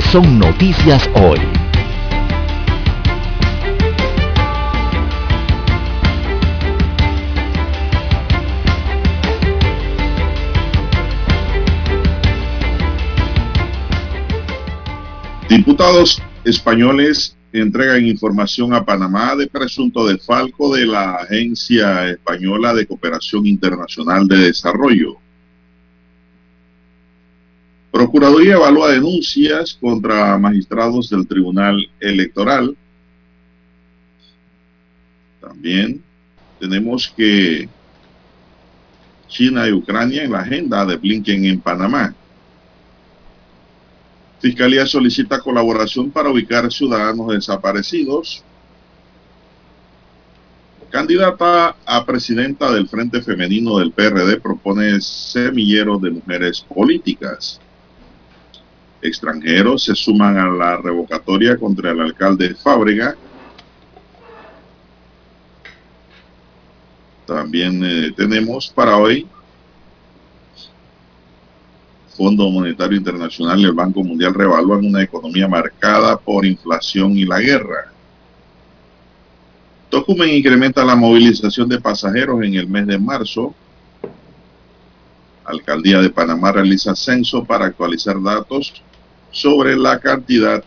son noticias hoy. Diputados españoles entregan información a Panamá de presunto desfalco de la Agencia Española de Cooperación Internacional de Desarrollo. Procuraduría evalúa denuncias contra magistrados del Tribunal Electoral. También tenemos que China y Ucrania en la agenda de Blinken en Panamá. Fiscalía solicita colaboración para ubicar ciudadanos desaparecidos. Candidata a presidenta del Frente Femenino del PRD propone semilleros de mujeres políticas. Extranjeros se suman a la revocatoria contra el alcalde Fábrega. También eh, tenemos para hoy Fondo Monetario Internacional y el Banco Mundial revalúan una economía marcada por inflación y la guerra. Tocumen incrementa la movilización de pasajeros en el mes de marzo. Alcaldía de Panamá realiza censo para actualizar datos sobre la cantidad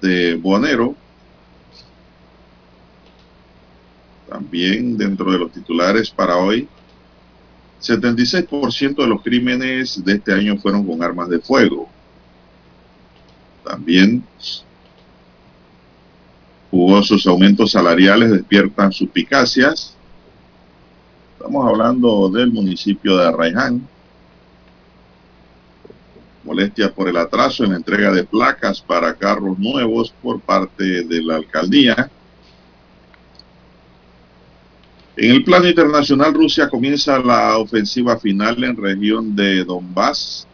de Bonero. También dentro de los titulares para hoy, 76% de los crímenes de este año fueron con armas de fuego. También sus aumentos salariales despiertan suspicacias. Estamos hablando del municipio de Arraiján. Molestias por el atraso en la entrega de placas para carros nuevos por parte de la alcaldía. En el plano internacional, Rusia comienza la ofensiva final en región de Donbass.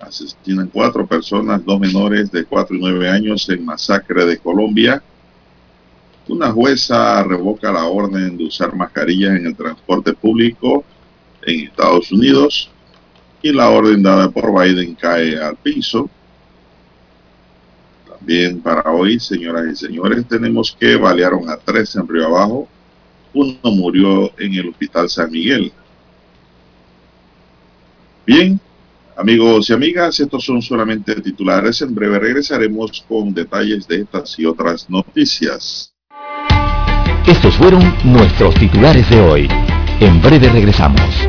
Asesinan cuatro personas, dos menores de cuatro y nueve años en masacre de Colombia. Una jueza revoca la orden de usar mascarillas en el transporte público en Estados Unidos y la orden dada por Biden cae al piso. Bien, para hoy, señoras y señores, tenemos que balearon a tres en Río Abajo. Uno murió en el Hospital San Miguel. Bien, amigos y amigas, estos son solamente titulares. En breve regresaremos con detalles de estas y otras noticias. Estos fueron nuestros titulares de hoy. En breve regresamos.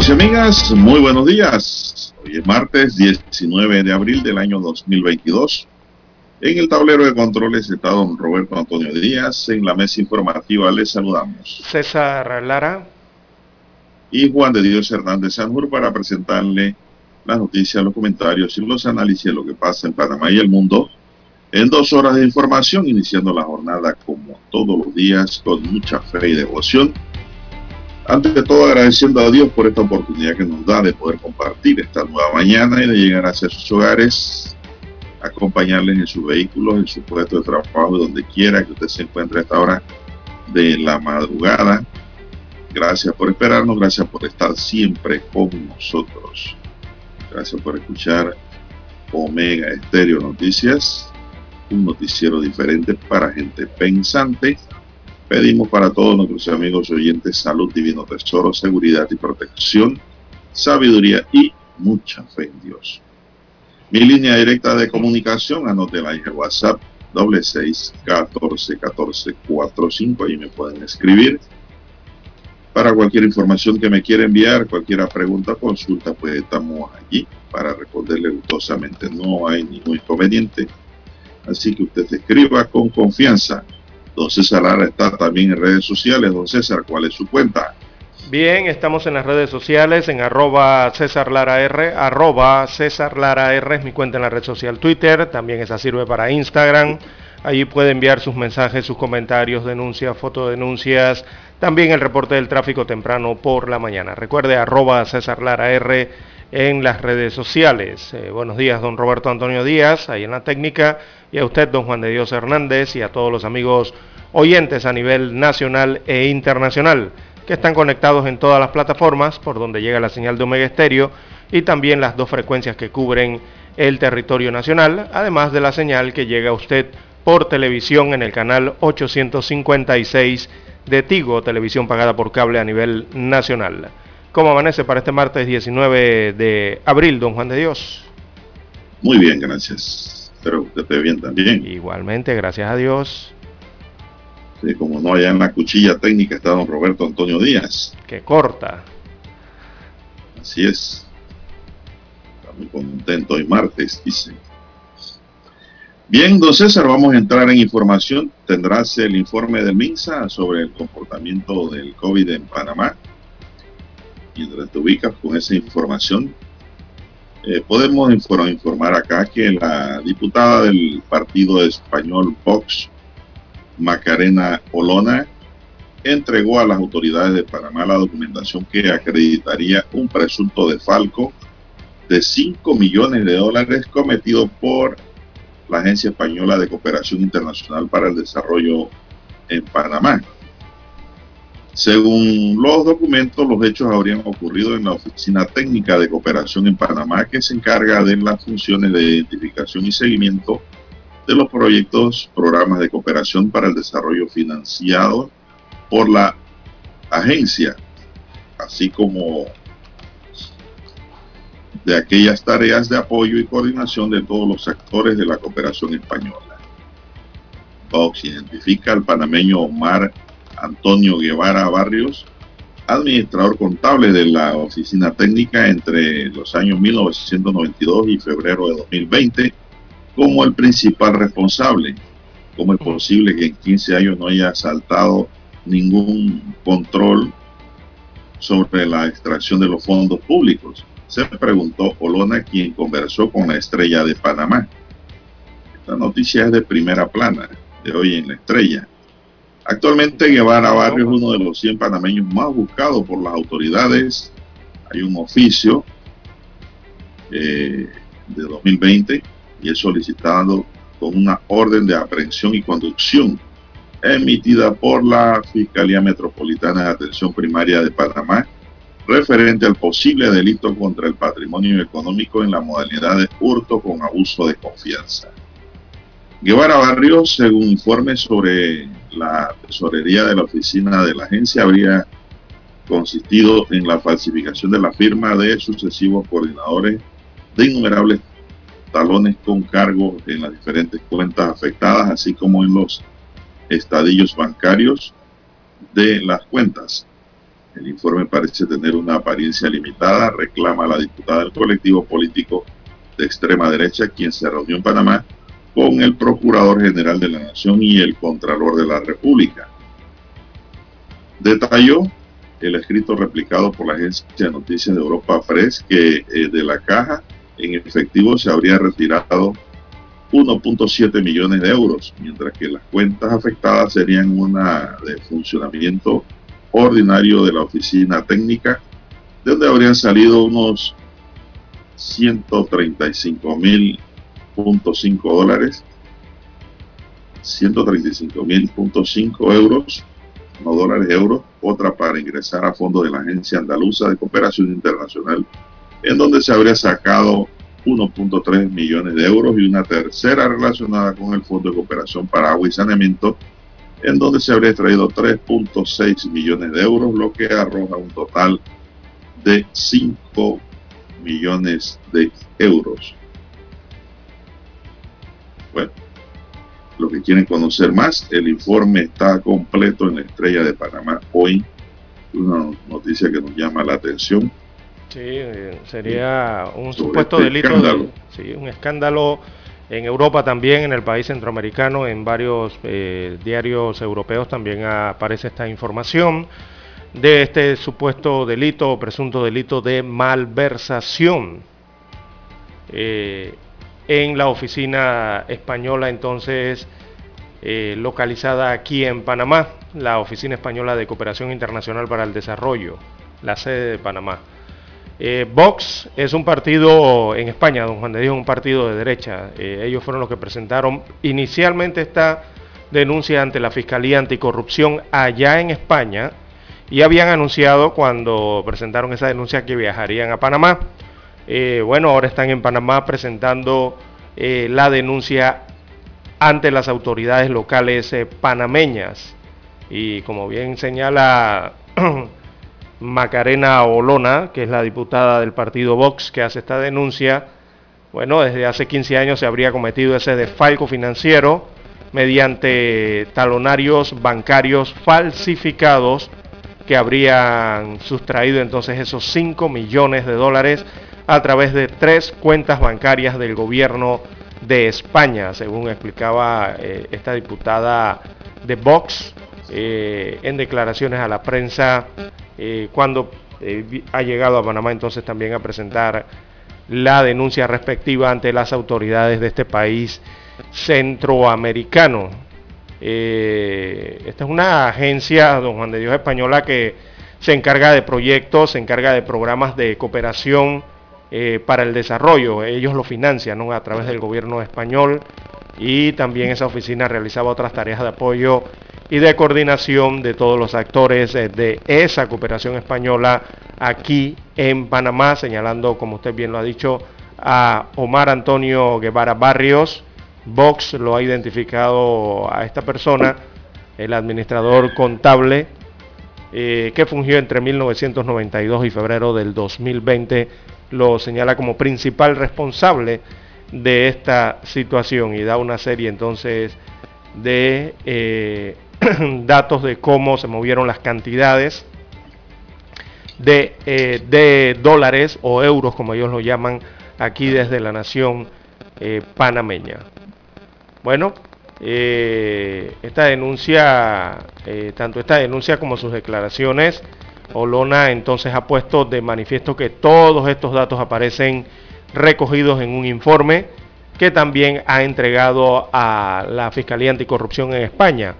Amigos y amigas, muy buenos días. Hoy es martes 19 de abril del año 2022. En el tablero de controles está don Roberto Antonio Díaz. En la mesa informativa les saludamos. César Lara. Y Juan de Dios Hernández Sanjur para presentarle las noticias, los comentarios y los análisis de lo que pasa en Panamá y el mundo en dos horas de información, iniciando la jornada como todos los días con mucha fe y devoción antes de todo, agradeciendo a Dios por esta oportunidad que nos da de poder compartir esta nueva mañana y de llegar hacia sus hogares, acompañarles en sus vehículos, en su puesto de trabajo, donde quiera que usted se encuentre a esta hora de la madrugada. Gracias por esperarnos, gracias por estar siempre con nosotros. Gracias por escuchar Omega Estéreo Noticias, un noticiero diferente para gente pensante Pedimos para todos nuestros amigos oyentes salud, divino tesoro, seguridad y protección, sabiduría y mucha fe en Dios. Mi línea directa de comunicación, anótela en el WhatsApp, doble seis catorce catorce cuatro cinco, ahí me pueden escribir. Para cualquier información que me quiera enviar, cualquier pregunta consulta, pues estamos allí para responderle gustosamente. No hay ningún inconveniente. Así que usted escriba con confianza. Don César Lara está también en redes sociales. Don César, ¿cuál es su cuenta? Bien, estamos en las redes sociales, en arroba César Lara R, arroba César Lara R es mi cuenta en la red social Twitter, también esa sirve para Instagram. Allí puede enviar sus mensajes, sus comentarios, denuncias, fotodenuncias, también el reporte del tráfico temprano por la mañana. Recuerde arroba César Lara R en las redes sociales. Eh, buenos días, don Roberto Antonio Díaz, ahí en la técnica, y a usted, don Juan de Dios Hernández, y a todos los amigos oyentes a nivel nacional e internacional que están conectados en todas las plataformas por donde llega la señal de Omega Estéreo y también las dos frecuencias que cubren el territorio nacional, además de la señal que llega a usted por televisión en el canal 856 de Tigo, televisión pagada por cable a nivel nacional. ¿Cómo amanece para este martes 19 de abril, don Juan de Dios? Muy bien, gracias. Espero que usted esté bien también. Igualmente, gracias a Dios. Sí, como no, allá en la cuchilla técnica está don Roberto Antonio Díaz. Que corta. Así es. Está muy contento hoy martes, dice. Bien, don César, vamos a entrar en información. Tendrás el informe del MINSA sobre el comportamiento del COVID en Panamá. Mientras te ubicas con esa información, eh, podemos informar acá que la diputada del partido español Vox, Macarena Olona, entregó a las autoridades de Panamá la documentación que acreditaría un presunto defalco de 5 millones de dólares cometido por la Agencia Española de Cooperación Internacional para el Desarrollo en Panamá. Según los documentos, los hechos habrían ocurrido en la Oficina Técnica de Cooperación en Panamá, que se encarga de las funciones de identificación y seguimiento de los proyectos, programas de cooperación para el desarrollo financiado por la agencia, así como de aquellas tareas de apoyo y coordinación de todos los actores de la cooperación española. Vox identifica al panameño Omar Antonio Guevara Barrios, administrador contable de la oficina técnica entre los años 1992 y febrero de 2020, como el principal responsable. ¿Cómo es posible que en 15 años no haya saltado ningún control sobre la extracción de los fondos públicos? se preguntó Olona, quien conversó con la estrella de Panamá. Esta noticia es de primera plana, de hoy en la estrella. Actualmente Guevara Barrio es uno de los 100 panameños más buscados por las autoridades. Hay un oficio eh, de 2020 y es solicitado con una orden de aprehensión y conducción emitida por la Fiscalía Metropolitana de Atención Primaria de Panamá referente al posible delito contra el patrimonio económico en la modalidad de hurto con abuso de confianza. Guevara Barrios, según informe sobre la tesorería de la oficina de la agencia, habría consistido en la falsificación de la firma de sucesivos coordinadores de innumerables talones con cargo en las diferentes cuentas afectadas, así como en los estadillos bancarios de las cuentas. El informe parece tener una apariencia limitada, reclama la diputada del colectivo político de extrema derecha, quien se reunió en Panamá con el Procurador General de la Nación y el Contralor de la República. Detalló el escrito replicado por la agencia de noticias de Europa Press que eh, de la caja en efectivo se habría retirado 1.7 millones de euros, mientras que las cuentas afectadas serían una de funcionamiento ordinario de la oficina técnica, de donde habrían salido unos 135 mil dólares, 135 mil euros, no dólares, euros, otra para ingresar a fondo de la Agencia Andaluza de Cooperación Internacional, en donde se habría sacado 1.3 millones de euros y una tercera relacionada con el Fondo de Cooperación para Agua y Saneamiento, en donde se habría extraído 3.6 millones de euros, lo que arroja un total de 5 millones de euros. Bueno, los que quieren conocer más, el informe está completo en la Estrella de Panamá hoy Una noticia que nos llama la atención. Sí, sería un supuesto este delito, sí, un escándalo en Europa también, en el país centroamericano, en varios eh, diarios europeos también aparece esta información de este supuesto delito o presunto delito de malversación. Eh, en la oficina española entonces eh, localizada aquí en Panamá, la Oficina Española de Cooperación Internacional para el Desarrollo, la sede de Panamá. Eh, Vox es un partido en España, don Juan de Dios, un partido de derecha. Eh, ellos fueron los que presentaron inicialmente esta denuncia ante la Fiscalía Anticorrupción allá en España y habían anunciado cuando presentaron esa denuncia que viajarían a Panamá. Eh, bueno, ahora están en Panamá presentando eh, la denuncia ante las autoridades locales panameñas. Y como bien señala Macarena Olona, que es la diputada del partido Vox que hace esta denuncia, bueno, desde hace 15 años se habría cometido ese desfalco financiero mediante talonarios bancarios falsificados que habrían sustraído entonces esos 5 millones de dólares a través de tres cuentas bancarias del gobierno de España, según explicaba eh, esta diputada de Vox eh, en declaraciones a la prensa eh, cuando ha llegado a Panamá entonces también a presentar la denuncia respectiva ante las autoridades de este país centroamericano. esta es una agencia, don Juan de Dios Española, que se encarga de proyectos, se encarga de programas de cooperación eh, para el desarrollo. Ellos lo financian a través del gobierno español y también esa oficina realizaba otras tareas de apoyo y de coordinación de todos los actores eh, de esa cooperación española aquí en Panamá, señalando, como usted bien lo ha dicho, a Omar Antonio Guevara Barrios. Vox lo ha identificado a esta persona, el administrador contable eh, que fungió entre 1992 y febrero del 2020 lo señala como principal responsable de esta situación y da una serie entonces de eh, datos de cómo se movieron las cantidades de, eh, de, dólares o euros, como ellos lo llaman aquí desde la nación eh, panameña. Bueno, esta denuncia, tanto esta denuncia como sus declaraciones, Olona entonces ha puesto de manifiesto que todos estos datos aparecen recogidos en un informe que también ha entregado a la Fiscalía Anticorrupción en España.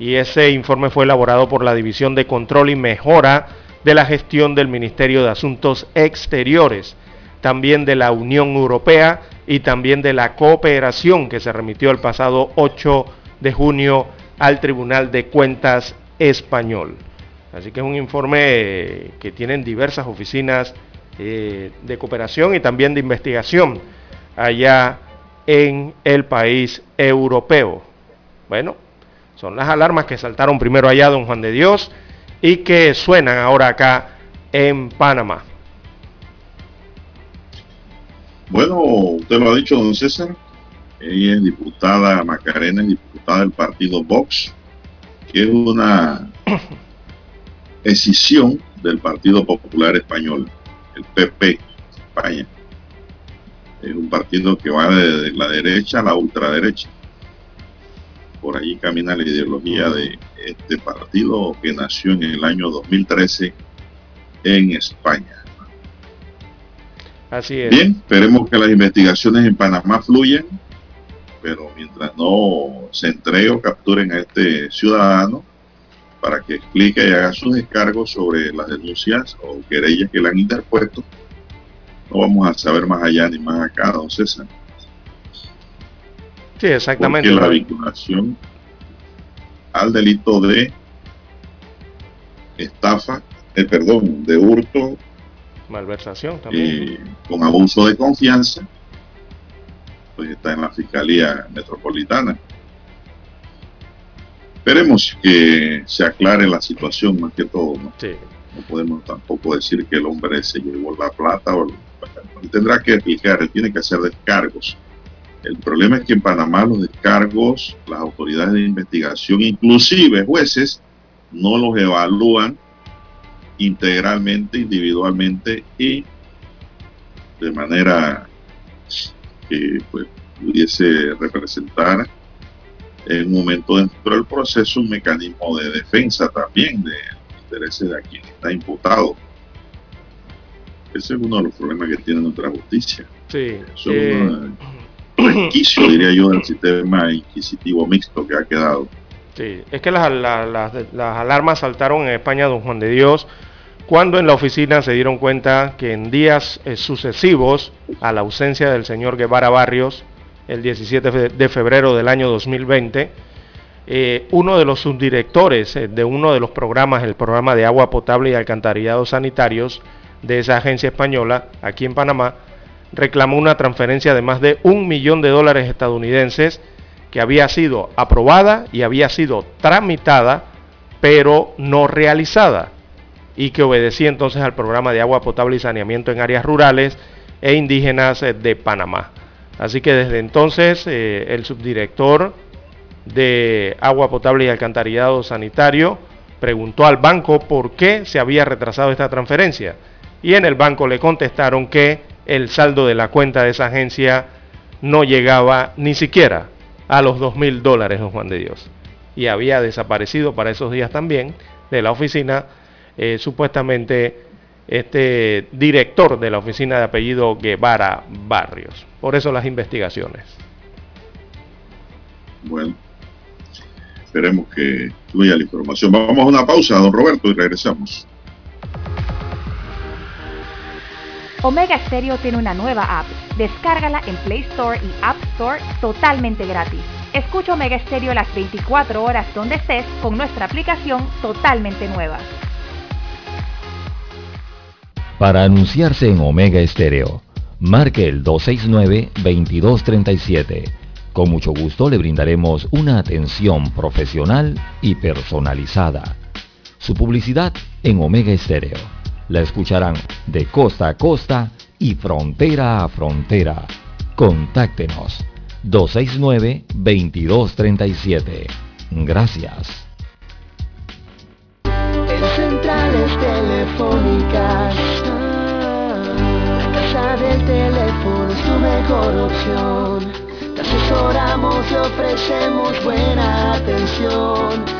Y ese informe fue elaborado por la División de Control y Mejora de la Gestión del Ministerio de Asuntos Exteriores, también de la Unión Europea y también de la cooperación que se remitió el pasado 8 de junio al Tribunal de Cuentas Español. Así que es un informe que tienen diversas oficinas eh, de cooperación y también de investigación allá en el país europeo. Bueno, son las alarmas que saltaron primero allá, don Juan de Dios, y que suenan ahora acá en Panamá. Bueno, usted lo ha dicho, don César. Ella es diputada, Macarena es diputada del partido Vox, que es una escisión del Partido Popular Español, el PP España. Es un partido que va de la derecha a la ultraderecha. Por ahí camina la ideología de este partido que nació en el año 2013 en España. Así es. Bien, esperemos que las investigaciones en Panamá fluyan, pero mientras no se entregue o capturen a este ciudadano, para que explique y haga sus descargos sobre las denuncias o querellas que le han interpuesto. No vamos a saber más allá ni más acá, don César. Sí, exactamente. Porque la vinculación al delito de estafa, eh, perdón, de hurto, malversación también, eh, con abuso de confianza, pues está en la Fiscalía Metropolitana. Esperemos que se aclare la situación más que todo. ¿no? no podemos tampoco decir que el hombre se llevó la plata o tendrá que explicar, él tiene que hacer descargos. El problema es que en Panamá los descargos, las autoridades de investigación, inclusive jueces, no los evalúan integralmente, individualmente y de manera que pues, pudiese representar en un momento dentro del proceso un mecanismo de defensa también de los intereses de quien está imputado. Ese es uno de los problemas que tiene nuestra justicia. Sí. Eso es un diría yo, del sistema inquisitivo mixto que ha quedado. Sí, es que las alarmas saltaron en España, don Juan de Dios, cuando en la oficina se dieron cuenta que en días eh, sucesivos a la ausencia del señor Guevara Barrios, el 17 de febrero del año 2020, eh, uno de los subdirectores eh, de uno de los programas, el programa de agua potable y alcantarillados sanitarios de esa agencia española aquí en Panamá, reclamó una transferencia de más de un millón de dólares estadounidenses que había sido aprobada y había sido tramitada, pero no realizada, y que obedecía entonces al programa de agua potable y saneamiento en áreas rurales e indígenas eh, de Panamá. Así que desde entonces eh, el subdirector de agua potable y alcantarillado sanitario preguntó al banco por qué se había retrasado esta transferencia. Y en el banco le contestaron que el saldo de la cuenta de esa agencia no llegaba ni siquiera a los dos mil dólares, don Juan de Dios. Y había desaparecido para esos días también de la oficina, eh, supuestamente este director de la oficina de apellido Guevara Barrios. Por eso las investigaciones. Bueno, esperemos que fluya la información. Vamos a una pausa, don Roberto, y regresamos. Omega Stereo tiene una nueva app. Descárgala en Play Store y App Store totalmente gratis. Escucha Omega Stereo las 24 horas donde estés con nuestra aplicación totalmente nueva. Para anunciarse en Omega Estéreo, marque el 269-2237. Con mucho gusto le brindaremos una atención profesional y personalizada. Su publicidad en Omega Estéreo. La escucharán de costa a costa y frontera a frontera. Contáctenos 269-2237. Gracias. En centrales telefónicas, la casa del teléfono es tu mejor opción. Te asesoramos y ofrecemos buena atención.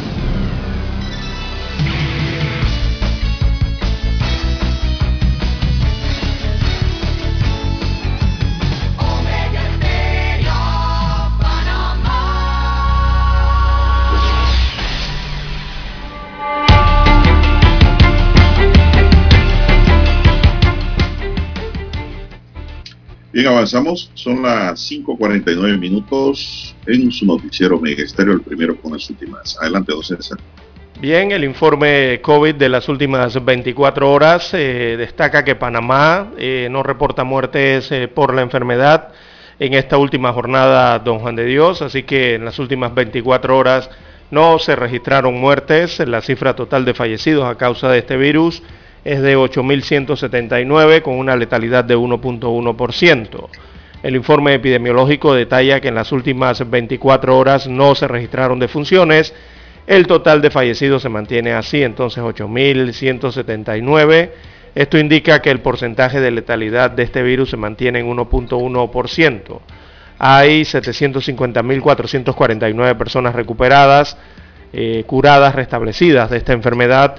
Bien, avanzamos. Son las 5.49 minutos en su noticiero Mega Estéreo, el primero con las últimas. Adelante, don. Bien, el informe COVID de las últimas 24 horas eh, destaca que Panamá eh, no reporta muertes eh, por la enfermedad en esta última jornada, don Juan de Dios, así que en las últimas 24 horas no se registraron muertes. La cifra total de fallecidos a causa de este virus es de 8.179 con una letalidad de 1.1%. El informe epidemiológico detalla que en las últimas 24 horas no se registraron defunciones. El total de fallecidos se mantiene así, entonces 8.179. Esto indica que el porcentaje de letalidad de este virus se mantiene en 1.1%. Hay 750.449 personas recuperadas, eh, curadas, restablecidas de esta enfermedad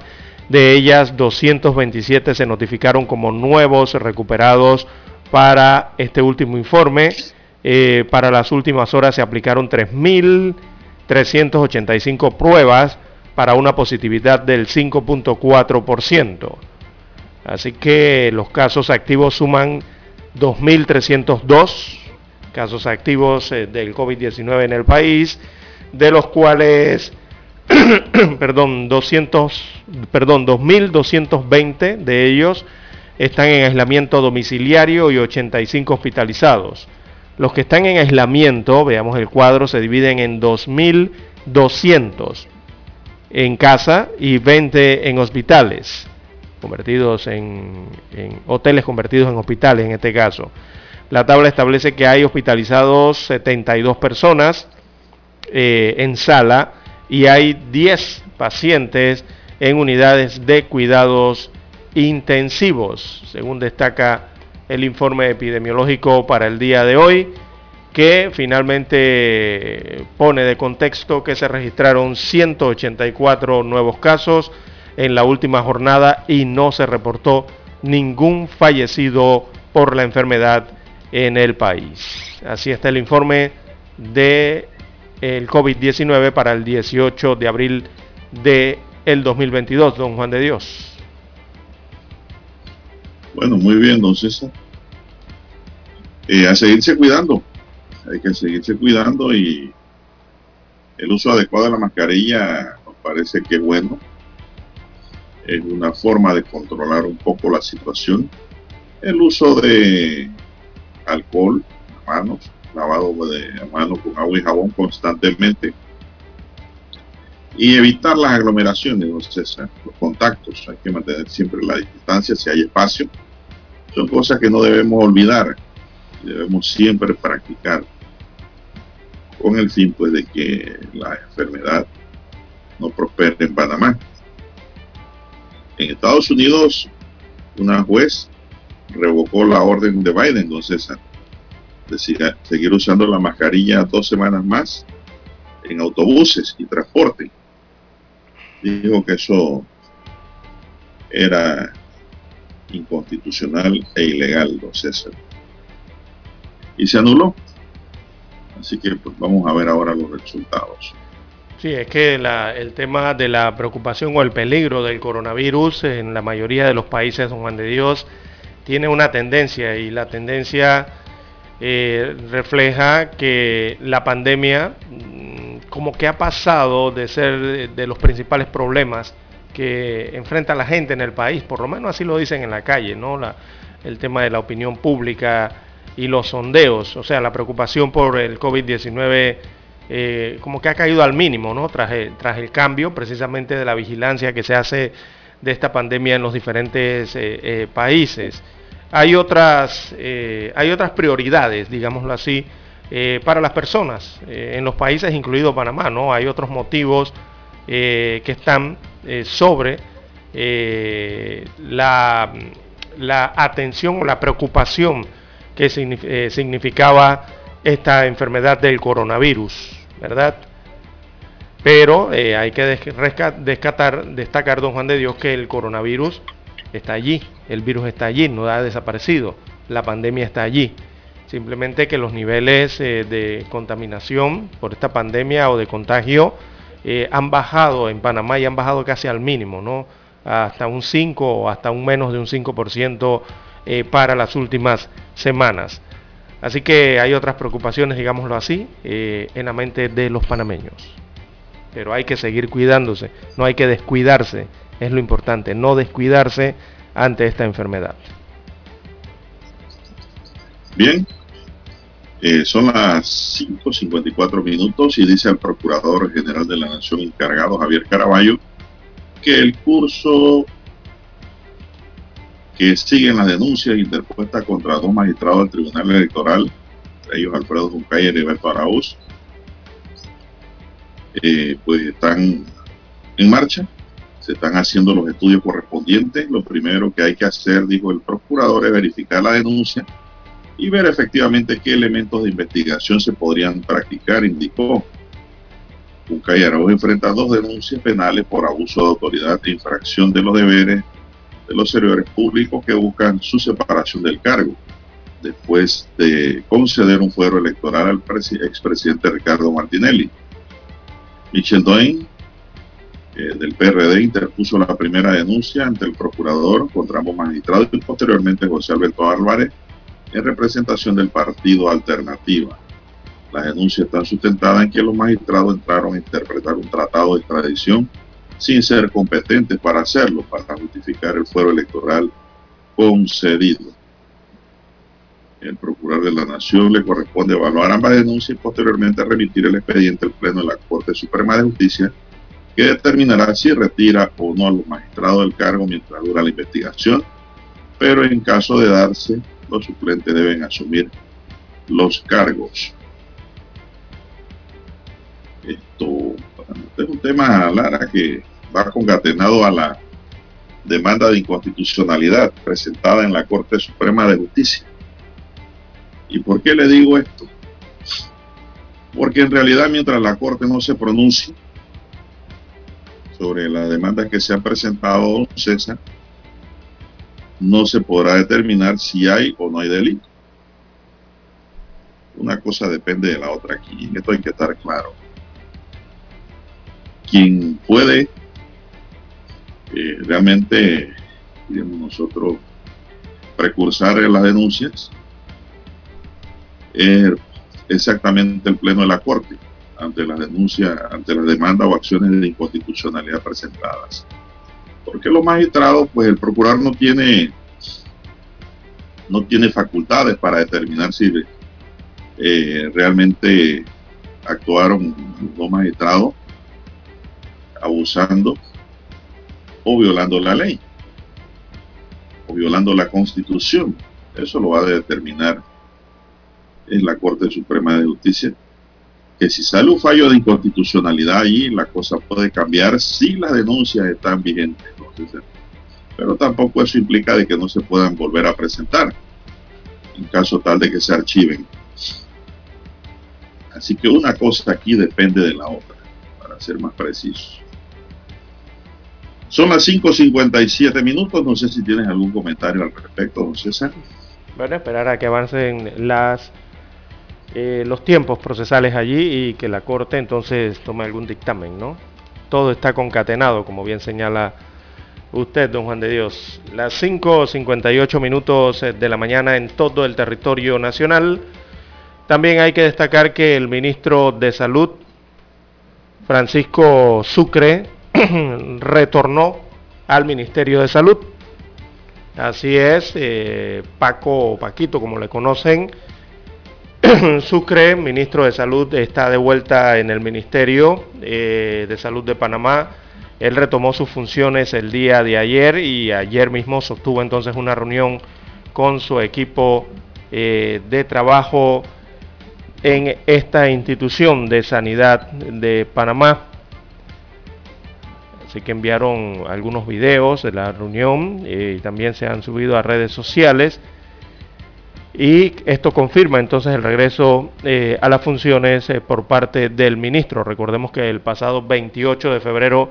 de ellas, 227 se notificaron como nuevos recuperados para este último informe. Eh, para las últimas horas se aplicaron 3.385 pruebas para una positividad del 5.4%. Así que los casos activos suman 2.302 casos activos eh, del COVID-19 en el país, de los cuales perdón, 200, perdón, 2.220 de ellos están en aislamiento domiciliario y 85 hospitalizados. Los que están en aislamiento, veamos el cuadro, se dividen en 2.200 en casa y 20 en hospitales, convertidos en, hoteles convertidos en hospitales en este caso. La tabla establece que hay hospitalizados 72 personas eh, en sala y hay 10 pacientes en unidades de cuidados intensivos, según destaca el informe epidemiológico para el día de hoy, que finalmente pone de contexto que se registraron 184 nuevos casos en la última jornada y no se reportó ningún fallecido por la enfermedad en el país. Así está el informe de el COVID-19 para el 18 de abril de el 2022, don Juan de Dios. Bueno, muy bien, don César. Eh, a seguirse cuidando, hay que seguirse cuidando y el uso adecuado de la mascarilla nos parece que es bueno. Es una forma de controlar un poco la situación. El uso de alcohol, manos, lavado de manos con agua y jabón constantemente. Y evitar las aglomeraciones, los contactos. Hay que mantener siempre la distancia si hay espacio. Son cosas que no debemos olvidar debemos siempre practicar con el fin pues de que la enfermedad no prospere en Panamá. En Estados Unidos, una juez revocó la orden de Biden, entonces, de seguir usando la mascarilla dos semanas más en autobuses y transporte. Dijo que eso era inconstitucional e ilegal, don César y se anuló. Así que pues, vamos a ver ahora los resultados. Sí, es que el tema de la preocupación o el peligro del coronavirus en la mayoría de los países, don Juan de Dios, tiene una tendencia y la tendencia eh, refleja que la pandemia mm, como que ha pasado de ser de los principales problemas que enfrenta la gente en el país, por lo menos así lo dicen en la calle, ¿no? La, el tema de la opinión pública, y los sondeos, o sea, la preocupación por el COVID-19 eh, como que ha caído al mínimo, ¿no? Tras el, tras el cambio precisamente de la vigilancia que se hace de esta pandemia en los diferentes eh, países. Hay otras, hay otras prioridades, digámoslo así, para las personas en los países, incluido Panamá, ¿no? Hay otros motivos que están sobre la, la atención o la preocupación que eh, significaba esta enfermedad del coronavirus, ¿verdad? Pero eh, hay que descatar, destacar, don Juan de Dios, que el coronavirus está allí, el virus está allí, no ha desaparecido, la pandemia está allí. Simplemente que los niveles eh, de contaminación por esta pandemia o de contagio han bajado en Panamá y han bajado casi al mínimo, ¿no? Hasta un 5 o hasta un menos de un 5% eh, para las últimas semanas. Así que hay otras preocupaciones, digámoslo así, eh, en la mente de los panameños. Pero hay que seguir cuidándose, no hay que descuidarse, es lo importante, no descuidarse ante esta enfermedad. Bien, eh, son las 5.54 minutos y dice el Procurador General de la Nación encargado, Javier Caraballo, que el curso que siguen las denuncias interpuestas contra dos magistrados del Tribunal Electoral, ellos Alfredo Juncay y Heriberto Araúz, eh, pues están en marcha, se están haciendo los estudios correspondientes. Lo primero que hay que hacer, dijo el procurador, es verificar la denuncia y ver efectivamente qué elementos de investigación se podrían practicar, indicó. Juncay Araúz enfrenta dos denuncias penales por abuso de autoridad e infracción de los deberes de los servidores públicos que buscan su separación del cargo después de conceder un fuero electoral al expresidente Ricardo Martinelli. Michel Doin, eh, del PRD, interpuso la primera denuncia ante el procurador contra ambos magistrados y posteriormente José Alberto Álvarez en representación del partido Alternativa. Las denuncias están sustentadas en que los magistrados entraron a interpretar un tratado de extradición sin ser competentes para hacerlo, para justificar el fuero electoral concedido. El procurador de la Nación le corresponde evaluar ambas denuncias y posteriormente remitir el expediente al Pleno de la Corte Suprema de Justicia, que determinará si retira o no a los magistrados del cargo mientras dura la investigación, pero en caso de darse, los suplentes deben asumir los cargos. Esto es un tema, Lara, que va concatenado a la demanda de inconstitucionalidad presentada en la Corte Suprema de Justicia. ¿Y por qué le digo esto? Porque en realidad mientras la Corte no se pronuncie sobre las demandas que se han presentado, César, no se podrá determinar si hay o no hay delito. Una cosa depende de la otra aquí. Esto hay que estar claro. Quien puede eh, realmente, digamos nosotros, precursar las denuncias es exactamente el Pleno de la Corte ante las denuncias, ante las demandas o acciones de inconstitucionalidad presentadas. Porque los magistrados, pues el procurador no tiene, no tiene facultades para determinar si eh, realmente actuaron los magistrados abusando o violando la ley o violando la constitución. Eso lo va a determinar en la Corte Suprema de Justicia. Si sale un fallo de inconstitucionalidad ahí, la cosa puede cambiar si las denuncias están vigentes. pero tampoco eso implica de que no se puedan volver a presentar en caso tal de que se archiven. Así que una cosa aquí depende de la otra, para ser más preciso. Son las 5.57 minutos. No sé si tienes algún comentario al respecto, don César. Bueno, esperar a que avancen las eh, los tiempos procesales allí y que la Corte entonces tome algún dictamen, ¿no? Todo está concatenado, como bien señala usted, don Juan de Dios. Las 5.58 minutos de la mañana en todo el territorio nacional. También hay que destacar que el ministro de Salud, Francisco Sucre, retornó al Ministerio de Salud. Así es, eh, Paco Paquito, como le conocen, Sucre, ministro de Salud, está de vuelta en el Ministerio eh, de Salud de Panamá. Él retomó sus funciones el día de ayer y ayer mismo sostuvo entonces una reunión con su equipo eh, de trabajo en esta institución de sanidad de Panamá. Así que enviaron algunos videos de la reunión eh, y también se han subido a redes sociales. Y esto confirma entonces el regreso eh, a las funciones eh, por parte del ministro. Recordemos que el pasado 28 de febrero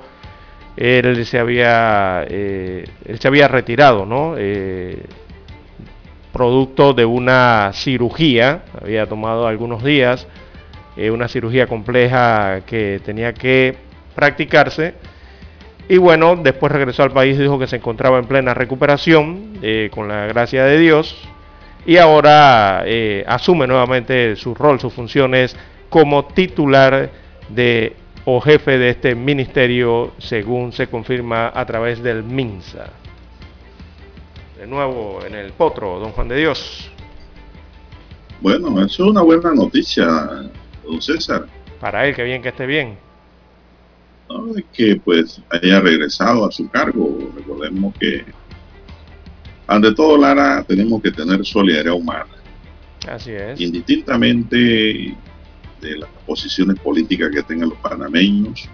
él se había, él se había retirado, ¿no? producto de una cirugía, había tomado algunos días, una cirugía compleja que tenía que practicarse y bueno, después regresó al país, dijo que se encontraba en plena recuperación, eh, con la gracia de Dios, y ahora eh, asume nuevamente su rol, sus funciones como titular de o jefe de este ministerio, según se confirma a través del MINSA. De nuevo en el potro, don Juan de Dios. Bueno, eso es una buena noticia, don César. Para él, que bien que esté bien que pues haya regresado a su cargo. Recordemos que ante todo, Lara, tenemos que tener solidaridad humana. Así es. Indistintamente de las posiciones políticas que tengan los panameños,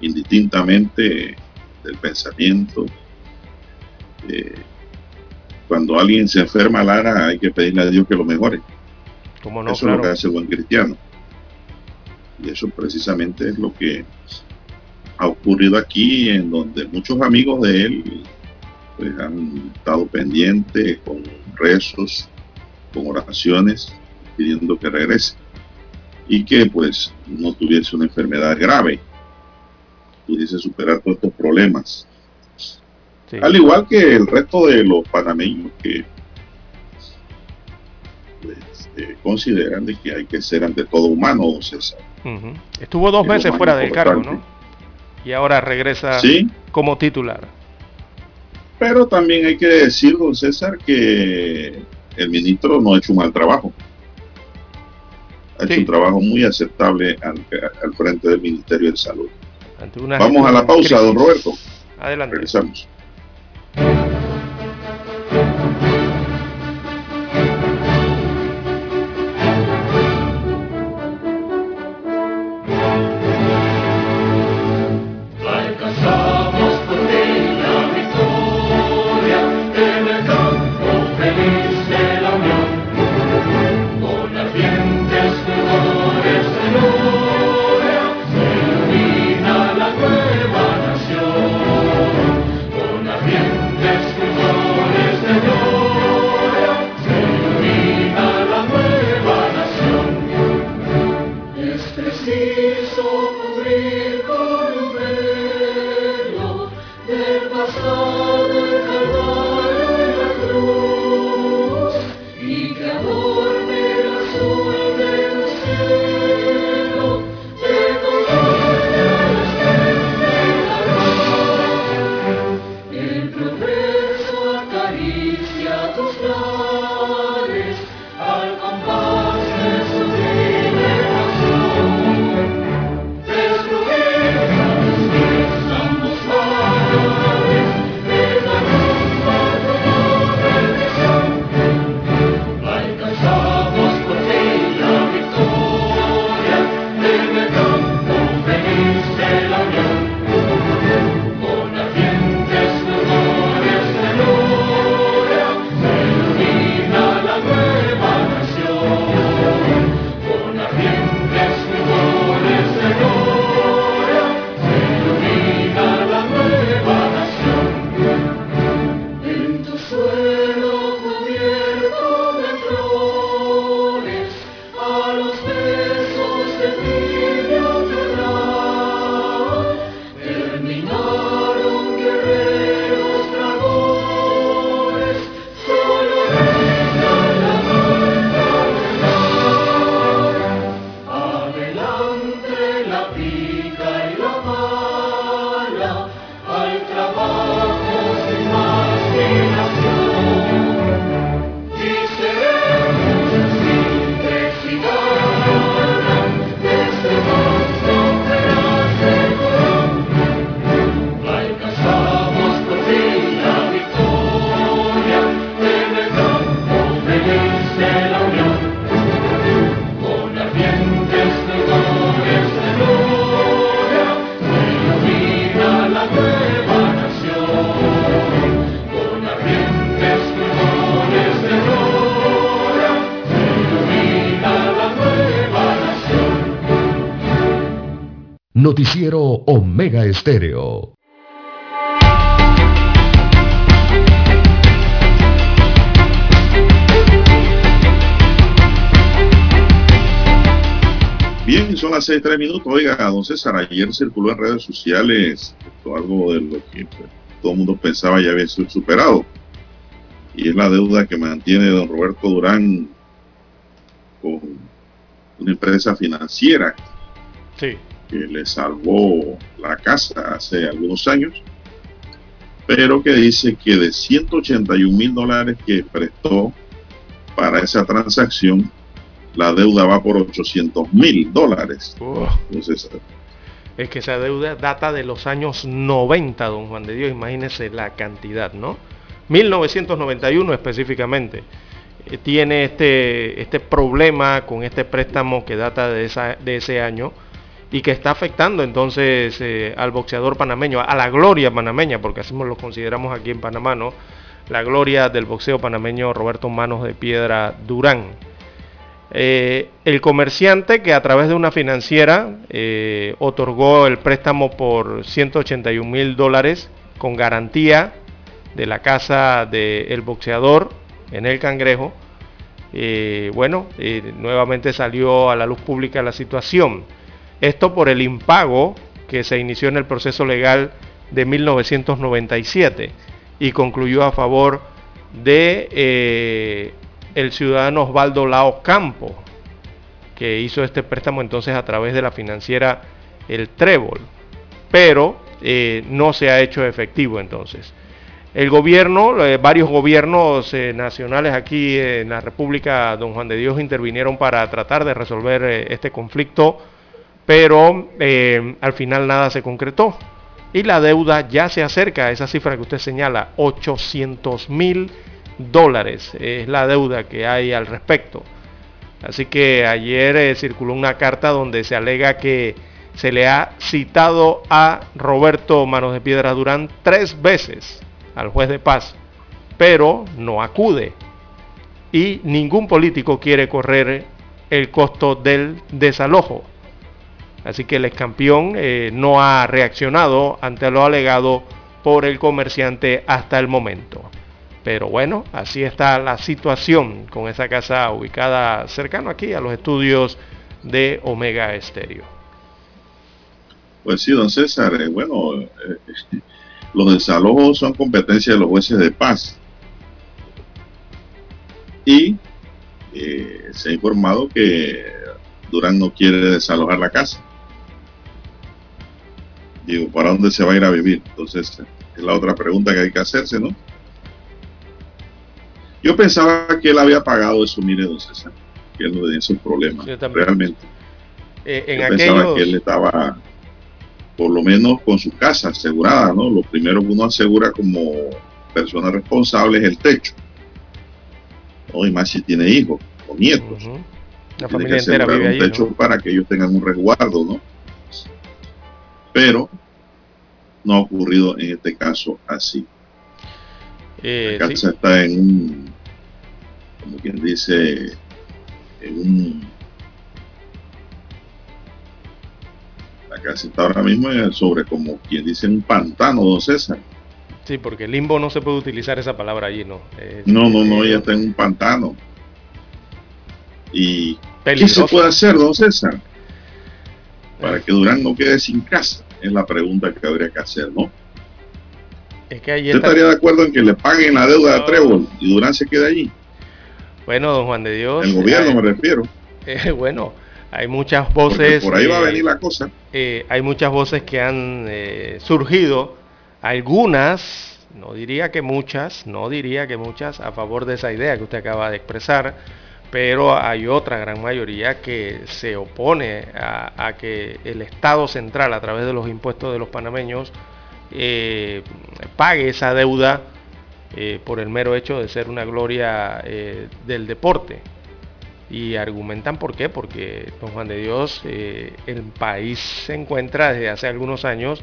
indistintamente del pensamiento. Eh, cuando alguien se enferma, Lara, hay que pedirle a Dios que lo mejore. no? Eso es lo que hace el buen cristiano. Y eso precisamente es lo que ha ocurrido aquí, en donde muchos amigos de él pues, han estado pendientes con rezos, con oraciones, pidiendo que regrese y que pues no tuviese una enfermedad grave, pudiese superar todos estos problemas. Al igual que el resto de los panameños que pues, eh, consideran de que hay que ser ante todo humano, don César. Estuvo dos meses fuera del cargo, ¿no? Y ahora regresa como titular. Pero también hay que decir, don César, que el ministro no ha hecho un mal trabajo. Ha hecho un trabajo muy aceptable al, frente del Ministerio de Salud. Vamos a la pausa, don Roberto. Adelante. Regresamos. Omega Estéreo. Bien, son las seis tres minutos. Oiga, don César, ayer circuló en redes sociales algo de lo que pues, todo el mundo pensaba ya había sido superado. Y es la deuda que mantiene don Roberto Durán con una empresa financiera. Sí que le salvó la casa hace algunos años, pero que dice que de 181 mil dólares que prestó para esa transacción, la deuda va por 800 mil dólares. es que esa deuda data de los años 90, don Juan de Dios, imagínese la cantidad, ¿no? 1991 específicamente eh, tiene este, este problema con este préstamo que data de, esa, de ese año y que está afectando entonces eh, al boxeador panameño, a la gloria panameña, porque así lo consideramos aquí en Panamá, ¿no? La gloria del boxeo panameño Roberto Manos de Piedra Durán. Eh, el comerciante que a través de una financiera eh, otorgó el préstamo por 181 mil dólares con garantía de la casa del boxeador en el cangrejo, bueno, nuevamente salió a la luz pública la situación. Esto por el impago que se inició en el proceso legal de 1997 y concluyó a favor de, eh, el ciudadano Osvaldo Lao Campo, que hizo este préstamo entonces a través de la financiera El Trébol, pero eh, no se ha hecho efectivo entonces. El gobierno, eh, varios gobiernos nacionales aquí en la República Don Juan de Dios intervinieron para tratar de resolver este conflicto, pero al final nada se concretó. Y la deuda ya se acerca a esa cifra que usted señala, 800 mil dólares es la deuda que hay al respecto. Así que ayer circuló una carta donde se alega que se le ha citado a Roberto Manos de Piedra Durán tres veces al juez de paz, pero no acude. Y ningún político quiere correr el costo del desalojo. Así que el excampeón eh, no ha reaccionado ante lo alegado por el comerciante hasta el momento. Pero bueno, así está la situación con esa casa ubicada cercano aquí a los estudios de Omega Estéreo. Pues sí, don César, eh, bueno, eh, los desalojos son competencia de los jueces de paz. Y se ha informado que Durán no quiere desalojar la casa. Digo, ¿para dónde se va a ir a vivir? Entonces, es la otra pregunta que hay que hacerse, ¿no? Yo pensaba que él había pagado eso, mire, don César, que él no tenía esos problemas, realmente. en Yo pensaba que él estaba por lo menos con su casa asegurada, ¿no? Lo primero que uno asegura como persona responsable es el techo. ¿no? Y más si tiene hijos o nietos. La familia entera vive un techo para que ellos tengan un resguardo, ¿no? Pero no ha ocurrido en este caso así. Eh, la casa está en un, como quien dice, en un casi está ahora mismo sobre como quien dice un pantano, don César. Sí, porque limbo no se puede utilizar esa palabra allí, ¿no? no, no, no, ya está en un pantano. ¿Y qué se puede hacer, don César? Para que Durán no quede sin casa, es la pregunta que habría que hacer, ¿no? Es que ¿Usted estaría de acuerdo en que le paguen la deuda de Trébol y Durán se quede allí? Bueno, don Juan de Dios. El gobierno eh, me refiero. Eh, bueno, hay muchas voces. por ahí va a venir la cosa. Eh, hay muchas voces que han eh, surgido, algunas, no diría que muchas, no diría que muchas, a favor de esa idea que usted acaba de expresar, pero hay otra gran mayoría que se opone a, que el Estado central, a través de los impuestos de los panameños, eh, pague esa deuda por el mero hecho de ser una gloria del deporte y argumentan por qué, porque don Juan de Dios, eh, el país se encuentra desde hace algunos años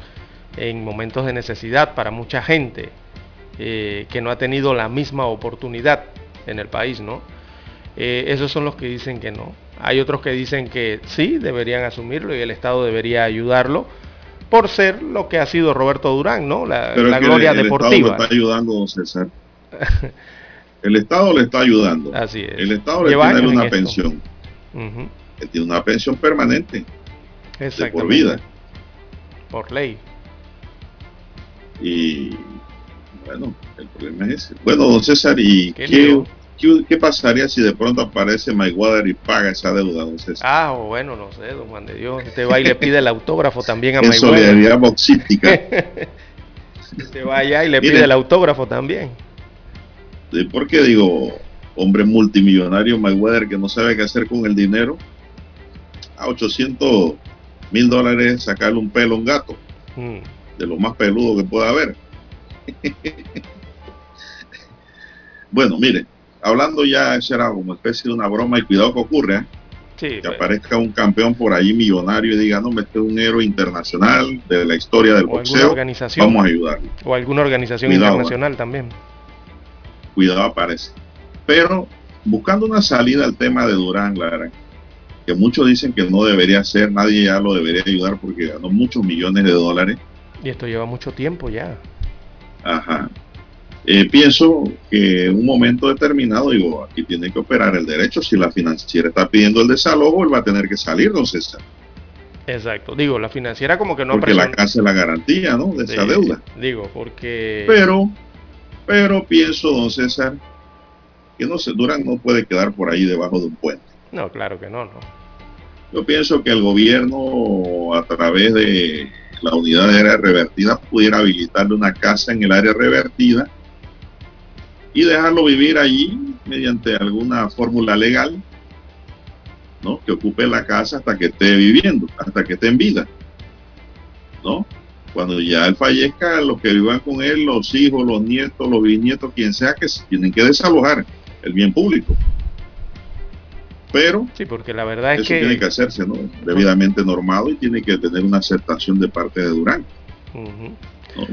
en momentos de necesidad para mucha gente eh, que no ha tenido la misma oportunidad en el país, ¿no? Eh, esos son los que dicen que no. Hay otros que dicen que sí, deberían asumirlo y el Estado debería ayudarlo por ser lo que ha sido Roberto Durán, ¿no? La, gloria deportiva. está ayudando, don César. El Estado le está ayudando. Así es. El Estado le tiene una pensión. Él tiene una pensión permanente. De por vida. Por ley. Y bueno, el problema es ese. Bueno, don César, ¿y qué, qué, pasaría si de pronto aparece Mayweather y paga esa deuda, don César? Ah, bueno, no sé, don Juan de Dios. Usted va y le pide el autógrafo también a Mayweather. solidaridad boxística. Usted va allá y le pide el autógrafo también. ¿Por qué digo hombre multimillonario Mayweather que no sabe qué hacer con el dinero? A 800 mil dólares sacarle un pelo a un gato. Mm. De lo más peludo que pueda haber. bueno, mire, hablando ya, será como especie de una broma y cuidado que ocurre. ¿eh? que pues. aparezca un campeón por ahí millonario y diga, no, este es un héroe internacional de la historia del boxeo. Vamos a ayudarlo. O alguna organización internacional también cuidado aparece. Pero buscando una salida al tema de Durán, Lara, que muchos dicen que no debería ser, nadie ya lo debería ayudar porque ganó muchos millones de dólares. Y esto lleva mucho tiempo ya. Ajá. Eh, pienso que en un momento determinado, digo, aquí tiene que operar el derecho. Si la financiera está pidiendo el desalojo, él va a tener que salir, don César. Exacto. Digo, la financiera como que no... Porque la casa es la garantía, ¿no? De esa deuda. Digo, porque... Pero pero pienso, don César, que no se, Durán no puede quedar por ahí debajo de un puente. No, claro que no, no. Yo pienso que el gobierno, a través de la unidad de área revertida, pudiera habilitarle una casa en el área revertida y dejarlo vivir allí mediante alguna fórmula legal, ¿no? Que ocupe la casa hasta que esté viviendo, hasta que esté en vida, ¿no? Cuando ya él fallezca, los que vivan con él, los hijos, los nietos, los bisnietos, quien sea, que tienen que desalojar el bien público. Pero sí, porque la verdad es eso que tiene que hacerse ¿no? debidamente normado y tiene que tener una aceptación de parte de Durán. ¿no?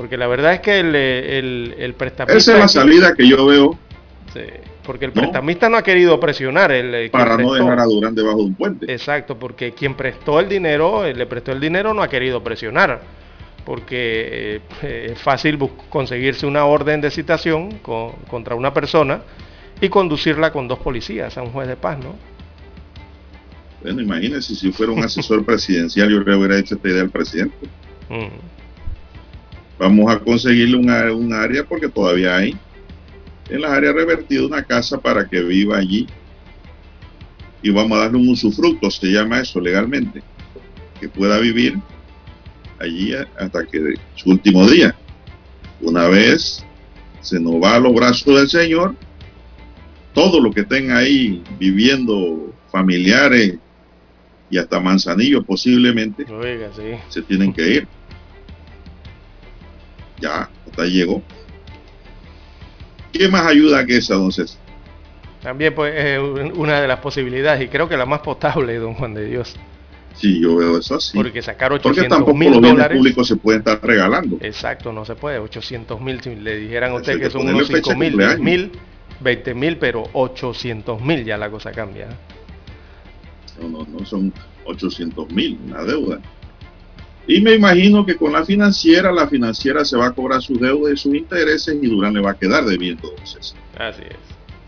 Porque la verdad es que el, el, el prestamista... Esa es la salida que yo veo Sí, porque el ¿No? prestamista no ha querido presionar el, que para no dejar a Durán debajo de un puente. Exacto, porque quien prestó el dinero, eh, le prestó el dinero, no ha querido presionar. Porque eh, es fácil conseguirse una orden de citación co- contra una persona y conducirla con dos policías a un juez de paz, ¿no? Bueno, imagínense si fuera un asesor presidencial, yo le hubiera hecho esta idea al presidente. Mm, Vamos a conseguirle un, a- un área porque todavía hay en las áreas revertidas una casa para que viva allí y vamos a darle un usufructo, se llama eso legalmente, que pueda vivir allí hasta que su último día. Una vez se nos va a los brazos del Señor, todo lo que estén ahí viviendo familiares y hasta manzanillos posiblemente, Oiga, sí. se tienen que ir. Ya, hasta ahí llegó. ¿Qué más ayuda que esa, César? También pues es un- una de las posibilidades y creo que la más potable, don Juan de Dios. Sí, yo veo eso así. Porque sacar Porque 800 tampoco mil los bienes dólares... públicos se pueden estar regalando. Exacto, no se puede. 800 mil, si le dijeran a usted que que son unos fecha 5 de mil, 10 cumpleaños. mil, 20 mil, pero 800 mil ya la cosa cambia. No, no, no, son 800 mil, una deuda. Y me imagino que con la financiera, la financiera se va a cobrar sus deudas y sus intereses y Durán le va a quedar debiendo, don César. Así es.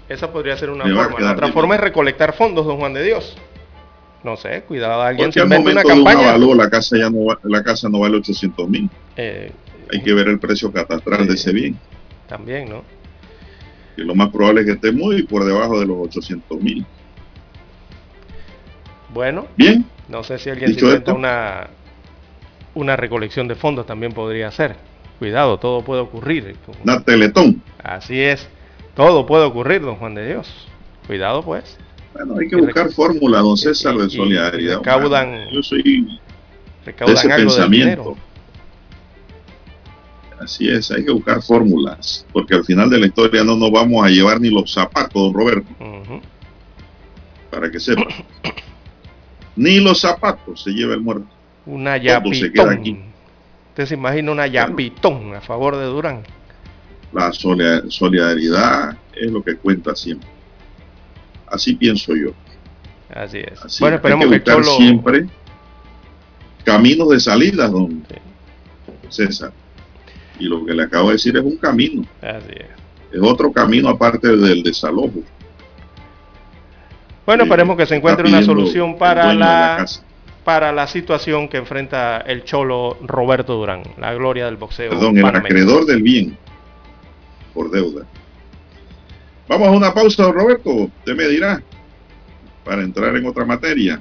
Esa podría ser una forma. La otra forma es recolectar fondos, don Juan de Dios. No sé, cuidado, alguien se inventa una de un campaña. avalúo, la casa ya no va- la casa no vale 800 mil. eh, Hay que ver el precio catastral de ese bien. también, ¿no? Y lo más probable es que esté muy por debajo de los 800 mil. Bueno, Bien, no sé si alguien se inventa esto. una, una recolección de fondos también podría ser. Cuidado, todo puede ocurrir. una teletón. Así es. Todo puede ocurrir, don Juan de Dios. Cuidado, pues. Bueno, hay que Y buscar fórmula, don César, de solidaridad. recaudan-. Yo soy de ese algo pensamiento. Así es, hay que buscar fórmulas, porque al final de la historia no nos vamos a llevar ni los zapatos, don Roberto, para que sepa. Ni los zapatos se lleva el muerto. Una yapitón. Usted se imagina una yapitón a favor de Durán. La solidaridad es lo que cuenta siempre. Así pienso yo. Así es. Así bueno, hay que esperemos que, el buscar Cholo... siempre caminos de salida, don César. Y lo que le acabo de decir es un camino, Así es. es otro camino aparte del desalojo. Bueno, Eh, esperemos que se encuentre una solución para la. Para la situación que enfrenta el Cholo Roberto Durán, la gloria del boxeo. Perdón, el acreedor del bien por deuda. Vamos a una pausa, Roberto. Usted me dirá para entrar en otra materia.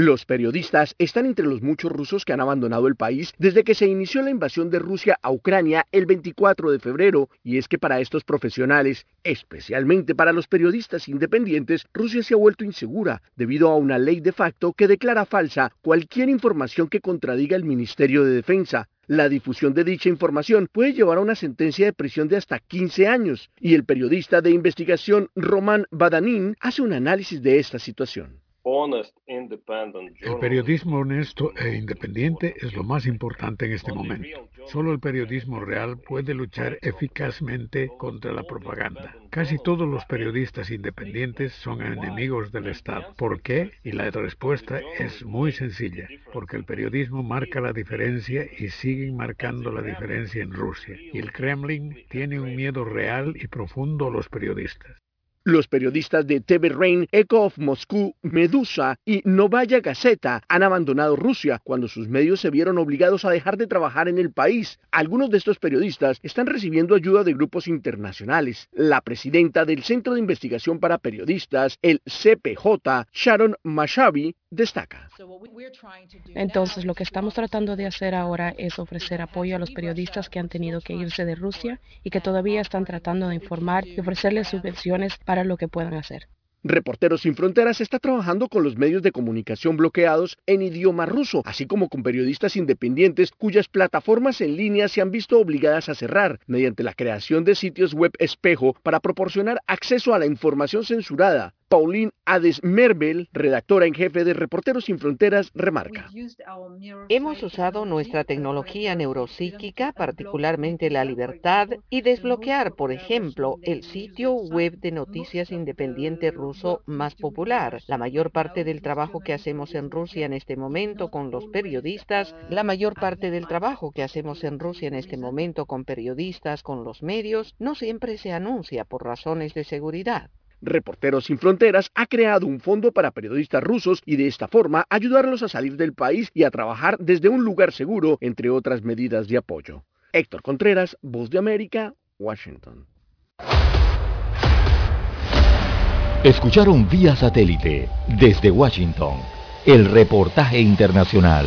Los periodistas están entre los muchos rusos que han abandonado el país desde que se inició la invasión de Rusia a Ucrania el 24 de febrero, y es que para estos profesionales, especialmente para los periodistas independientes, Rusia se ha vuelto insegura debido a una ley de facto que declara falsa cualquier información que contradiga el Ministerio de Defensa. La difusión de dicha información puede llevar a una sentencia de prisión de hasta 15 años, y el periodista de investigación Roman Badanin hace un análisis de esta situación. El periodismo honesto e independiente es lo más importante en este momento. Solo el periodismo real puede luchar eficazmente contra la propaganda. Casi todos los periodistas independientes son enemigos del Estado. ¿Por qué? Y la respuesta es muy sencilla. Porque el periodismo marca la diferencia y siguen marcando la diferencia en Rusia. Y el Kremlin tiene un miedo real y profundo a los periodistas. Los periodistas de TV Rain, Echo of Moscú, Medusa y Novaya Gazeta han abandonado Rusia cuando sus medios se vieron obligados a dejar de trabajar en el país. Algunos de estos periodistas están recibiendo ayuda de grupos internacionales. La presidenta del Centro de Investigación para Periodistas, el CPJ, Sharon Mashavi, destaca. Entonces, lo que estamos tratando de hacer ahora es ofrecer apoyo a los periodistas que han tenido que irse de Rusia y que todavía están tratando de informar y ofrecerles subvenciones para lo que puedan hacer. Reporteros Sin Fronteras está trabajando con los medios de comunicación bloqueados en idioma ruso, así como con periodistas independientes cuyas plataformas en línea se han visto obligadas a cerrar mediante la creación de sitios web espejo para proporcionar acceso a la información censurada. Pauline Ades-Merbel, redactora en jefe de Reporteros Sin Fronteras, remarca. Hemos usado nuestra tecnología neuropsíquica, particularmente la libertad, y desbloquear, por ejemplo, el sitio web de noticias independiente ruso más popular. La mayor parte del trabajo que hacemos en Rusia en este momento con los periodistas, la mayor parte del trabajo que hacemos en Rusia en este momento con periodistas, con los medios, no siempre se anuncia por razones de seguridad. Reporteros Sin Fronteras ha creado un fondo para periodistas rusos y de esta forma ayudarlos a salir del país y a trabajar desde un lugar seguro, entre otras medidas de apoyo. Héctor Contreras, Voz de América, Washington. Escucharon vía satélite desde Washington el reportaje internacional.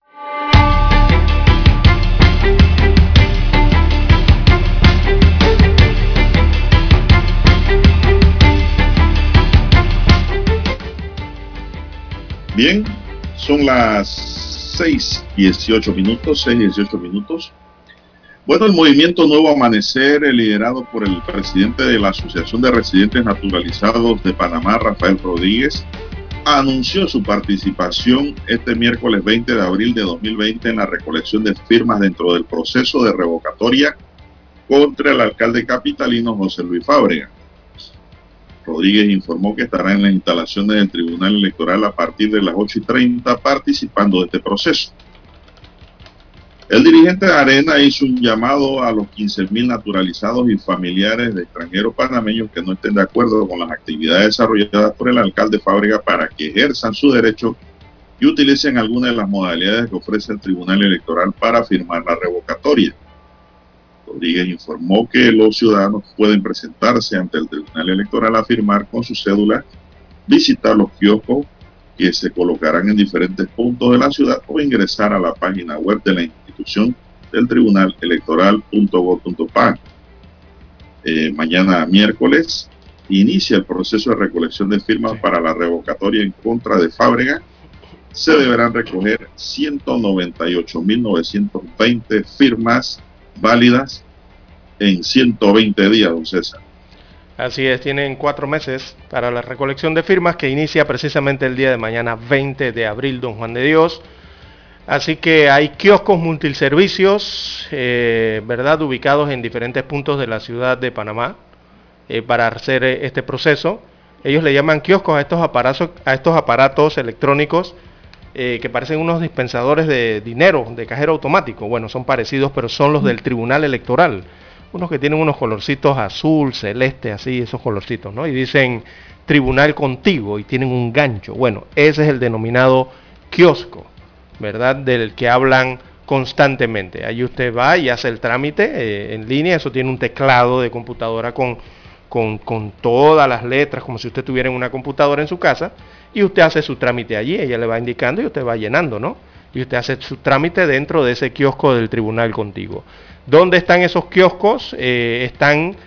Son las 6, 18 minutos, 6, 18 minutos. Bueno, el movimiento Nuevo Amanecer, liderado por el presidente de la Asociación de Residentes Naturalizados de Panamá, Rafael Rodríguez, anunció su participación este miércoles 20 de abril de 2020 en la recolección de firmas dentro del proceso de revocatoria contra el alcalde capitalino José Luis Fábrega. Rodríguez informó que estará en las instalaciones del Tribunal Electoral a partir de las 8 y 30 participando de este proceso. El dirigente de Arena hizo un llamado a los 15.000 naturalizados y familiares de extranjeros panameños que no estén de acuerdo con las actividades desarrolladas por el alcalde Fábrega para que ejerzan su derecho y utilicen alguna de las modalidades que ofrece el Tribunal Electoral para firmar la revocatoria. Rodríguez informó que los ciudadanos pueden presentarse ante el Tribunal Electoral a firmar con su cédula, visitar los kioscos que se colocarán en diferentes puntos de la ciudad o ingresar a la página web de la institución del Tribunal Electoral.gov.pa. Eh, mañana miércoles inicia el proceso de recolección de firmas para la revocatoria en contra de Fábrega se deberán recoger 198.920 firmas válidas en 120 días, don César. Así es, tienen cuatro meses para la recolección de firmas que inicia precisamente el día de mañana 20 de abril, don Juan de Dios. Así que hay kioscos multiservicios, eh, ¿verdad?, ubicados en diferentes puntos de la ciudad de Panamá eh, para hacer eh, este proceso. Ellos le llaman kioscos a estos aparatos, a estos aparatos electrónicos que parecen unos dispensadores de dinero, de cajero automático. Bueno, son parecidos, pero son los del Tribunal Electoral unos que tienen unos colorcitos azul, celeste, así, esos colorcitos, ¿no? Y dicen tribunal contigo y tienen un gancho. Bueno, ese es el denominado kiosco, ¿verdad? Del que hablan constantemente. Ahí usted va y hace el trámite eh, en línea, eso tiene un teclado de computadora con, con, con, todas las letras, como si usted tuviera una computadora en su casa, y usted hace su trámite allí, ella le va indicando y usted va llenando, ¿no? Y usted hace su trámite dentro de ese kiosco del tribunal contigo. ¿Dónde están esos kioscos? Eh, están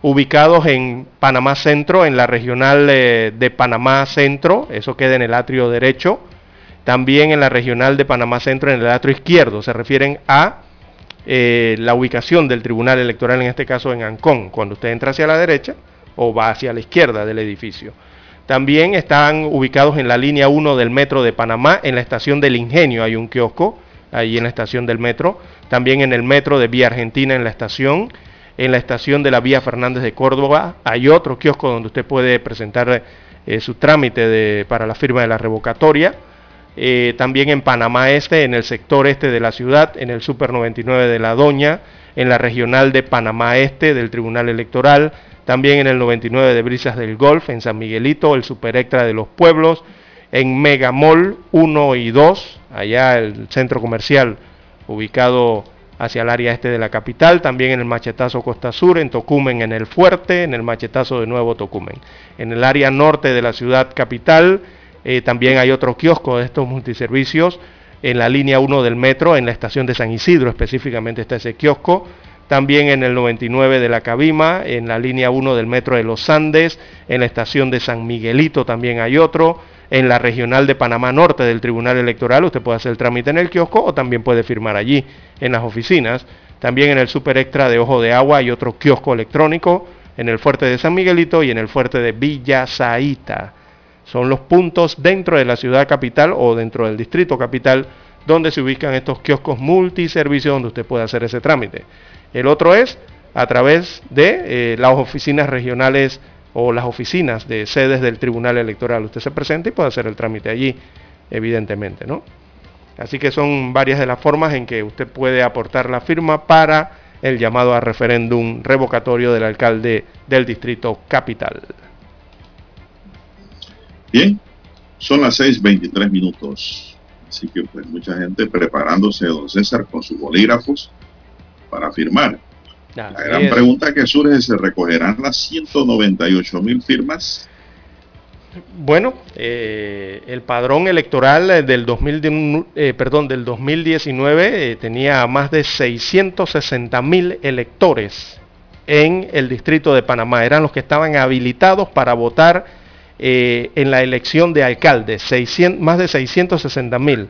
ubicados en Panamá Centro, en la regional eh, de Panamá Centro, eso queda en el atrio derecho, también en la regional de Panamá Centro, en el atrio izquierdo, se refieren a eh, la ubicación del Tribunal Electoral, en este caso en Ancón, cuando usted entra hacia la derecha o va hacia la izquierda del edificio. También están ubicados en la línea 1 del metro de Panamá, en la estación del Ingenio hay un kiosco, ahí en la estación del metro, también en el metro de Vía Argentina en la estación, en la estación de la Vía Fernández de Córdoba hay otro kiosco donde usted puede presentar eh, su trámite para la firma de la revocatoria. Eh, también en Panamá Este, en el sector este de la ciudad, en el Super 99 de La Doña, en la regional de Panamá Este del Tribunal Electoral, también en el 99 de Brisas del Golf, en San Miguelito, el Super Extra de los Pueblos, en Megamall 1 y 2, allá el centro comercial ubicado hacia el área este de la capital, también en el Machetazo Costa Sur, en Tocumen en el Fuerte, en el Machetazo de Nuevo Tocumen. En el área norte de la ciudad capital eh, también hay otro kiosco de estos multiservicios en la línea 1 del metro, en la estación de San Isidro específicamente está ese kiosco, también en el 99 de la Cabima, en la línea 1 del metro de los Andes, en la estación de San Miguelito también hay otro, en la regional de Panamá Norte del Tribunal Electoral. Usted puede hacer el trámite en el kiosco o también puede firmar allí en las oficinas. También en el Super Extra de Ojo de Agua hay otro kiosco electrónico en el fuerte de San Miguelito y en el fuerte de Villa Zaita. Son los puntos dentro de la ciudad capital o dentro del distrito capital donde se ubican estos kioscos multiservicios donde usted puede hacer ese trámite. El otro es a través de eh, las oficinas regionales o las oficinas de sedes del Tribunal Electoral. Usted se presenta y puede hacer el trámite allí, evidentemente, ¿no? Así que son varias de las formas en que usted puede aportar la firma para el llamado a referéndum revocatorio del alcalde del distrito capital. Bien, son las 6.23 minutos. Así que pues mucha gente preparándose, don César, con sus bolígrafos para firmar la gran pregunta que surge es, ¿se recogerán las 198 mil firmas? Bueno, eh, el padrón electoral del, 2000, eh, perdón, del 2019 eh, tenía más de 660 mil electores en el distrito de Panamá. Eran los que estaban habilitados para votar en la elección de alcaldes. 600, más de 660 mil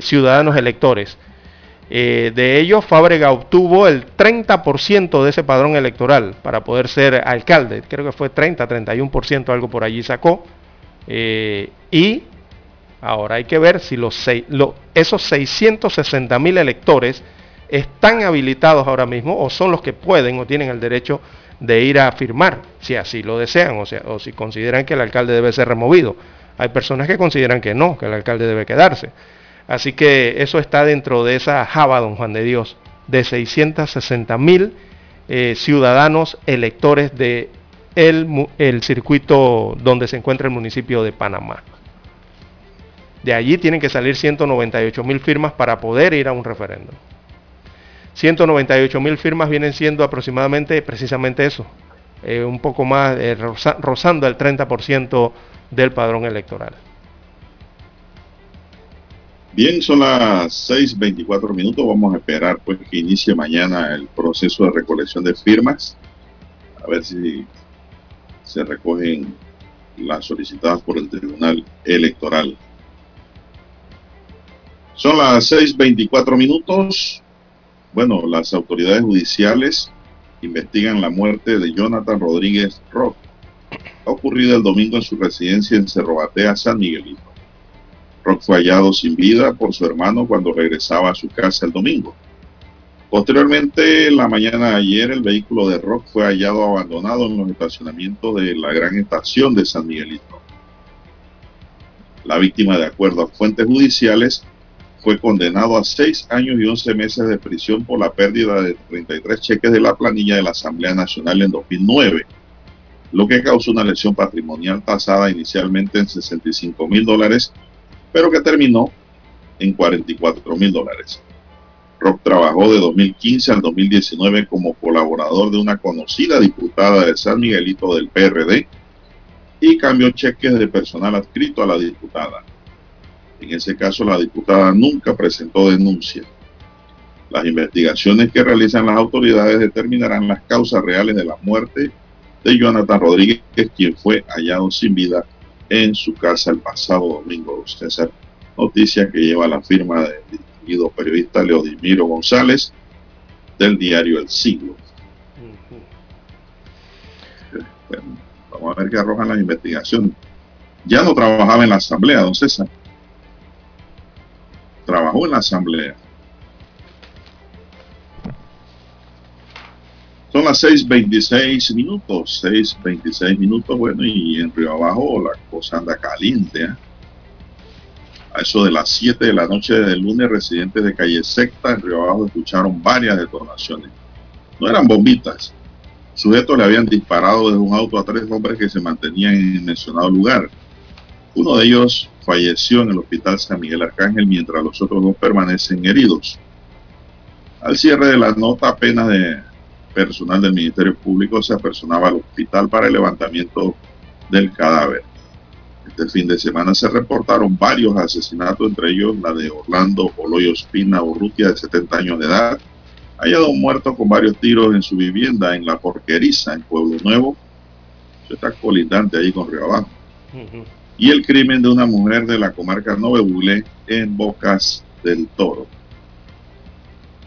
ciudadanos electores. Eh, de ellos, Fábrega obtuvo el 30% de ese padrón electoral para poder ser alcalde. Creo que fue 30, 31%, algo por allí sacó. Eh, y ahora hay que ver si los, esos 660 mil electores están habilitados ahora mismo o son los que pueden o tienen el derecho de ir a firmar, si así lo desean, o, sea, o si consideran que el alcalde debe ser removido. Hay personas que consideran que no, que el alcalde debe quedarse. Así que eso está dentro de esa java, don Juan de Dios, de 660 mil eh, ciudadanos electores de el, circuito donde se encuentra el municipio de Panamá. De allí tienen que salir 198 mil firmas para poder ir a un referéndum. 198 mil firmas vienen siendo aproximadamente precisamente eso, eh, un poco más, eh, rozando el 30% del padrón electoral. Bien, son las 6.24 minutos. Vamos a esperar pues que inicie mañana el proceso de recolección de firmas. A ver si se recogen las solicitadas por el Tribunal Electoral. Son las 6.24 minutos. Bueno, las autoridades judiciales investigan la muerte de Jonathan Rodríguez Rock, ha ocurrido el domingo en su residencia en Cerro Batea, San Miguelito. Rock fue hallado sin vida por su hermano cuando regresaba a su casa el domingo. Posteriormente, la mañana de ayer, el vehículo de Rock fue hallado abandonado en los estacionamientos de la gran estación de San Miguelito. La víctima, de acuerdo a fuentes judiciales, fue condenado a seis años y once meses de prisión por la pérdida de 33 cheques de la planilla de la Asamblea Nacional en 2009, lo que causó una lesión patrimonial tasada inicialmente en 65 mil dólares, pero que terminó en 44 mil dólares. Rock trabajó de 2015 al 2019 como colaborador de una conocida diputada de San Miguelito del PRD y cambió cheques de personal adscrito a la diputada. En ese caso, la diputada nunca presentó denuncia. Las investigaciones que realizan las autoridades determinarán las causas reales de la muerte de Jonathan Rodríguez, quien fue hallado sin vida en su casa el pasado domingo. César, noticia que lleva la firma del distinguido periodista Leodimiro González del diario El Siglo. vamos a ver qué arrojan las investigaciones. Ya no trabajaba en la asamblea, don César. Trabajó en la asamblea. Son las 6.26 minutos, 6.26 minutos, bueno, y en Río Abajo la cosa anda caliente. ¿eh? A eso de las 7 de la noche del lunes, residentes de calle Secta en Río Abajo escucharon varias detonaciones. No eran bombitas. Sujetos le habían disparado desde un auto a tres hombres que se mantenían en el mencionado lugar. Uno de ellos falleció en el hospital San Miguel Arcángel, mientras los otros dos permanecen heridos. Al cierre de la nota, apenas de personal del Ministerio Público se apersonaba al hospital para el levantamiento del cadáver. Este fin de semana se reportaron varios asesinatos, entre ellos la de Orlando Oloyo Espina Urrutia, de 70 años de edad, hallado muerto con varios tiros en su vivienda en La Porqueriza, en Pueblo Nuevo. Eso está colindante ahí con Río Abajo. Y el crimen de una mujer de la comarca Nove en Bocas del Toro.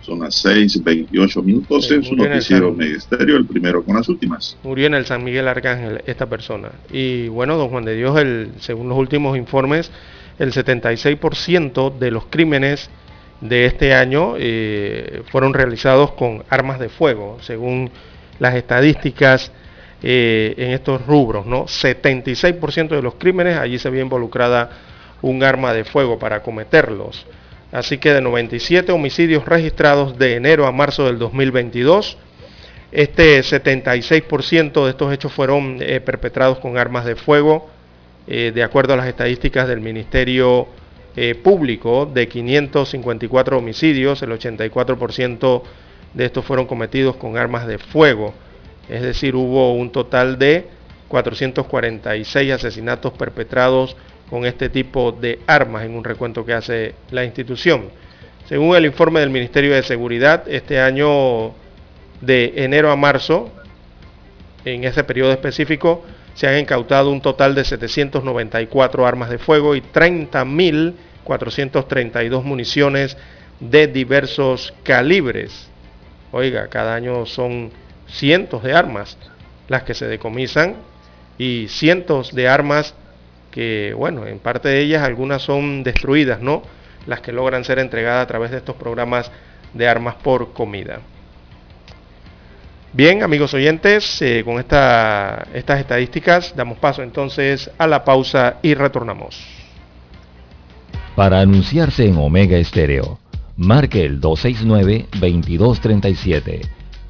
Son las 6.28 minutos en su noticiero Megesterio, el primero con las últimas. Murió en el San Miguel Arcángel esta persona. Y bueno, don Juan de Dios, el, según los últimos informes, el 76% de los crímenes de este año eh, fueron realizados con armas de fuego, según las estadísticas eh, en estos rubros. ¿no? 76% de los crímenes allí se había involucrada un arma de fuego para cometerlos. Así que de 97 homicidios registrados de enero a marzo del 2022, este 76% de estos hechos fueron eh, perpetrados con armas de fuego, eh, de acuerdo a las estadísticas del Ministerio Público, de 554 homicidios, el 84% de estos fueron cometidos con armas de fuego. Es decir, hubo un total de 446 asesinatos perpetrados con este tipo de armas en un recuento que hace la institución. Según el informe del Ministerio de Seguridad, este año de enero a marzo, en ese periodo específico, se han incautado un total de 794 armas de fuego y 30.432 municiones de diversos calibres. Oiga, cada año son cientos de armas las que se decomisan y cientos de armas que, bueno, en parte de ellas algunas son destruidas, ¿no? Las que logran ser entregadas a través de estos programas de armas por comida. Bien, amigos oyentes, eh, con esta, estas estadísticas damos paso entonces a la pausa y retornamos. Para anunciarse en Omega Estéreo, marque el 269-2237.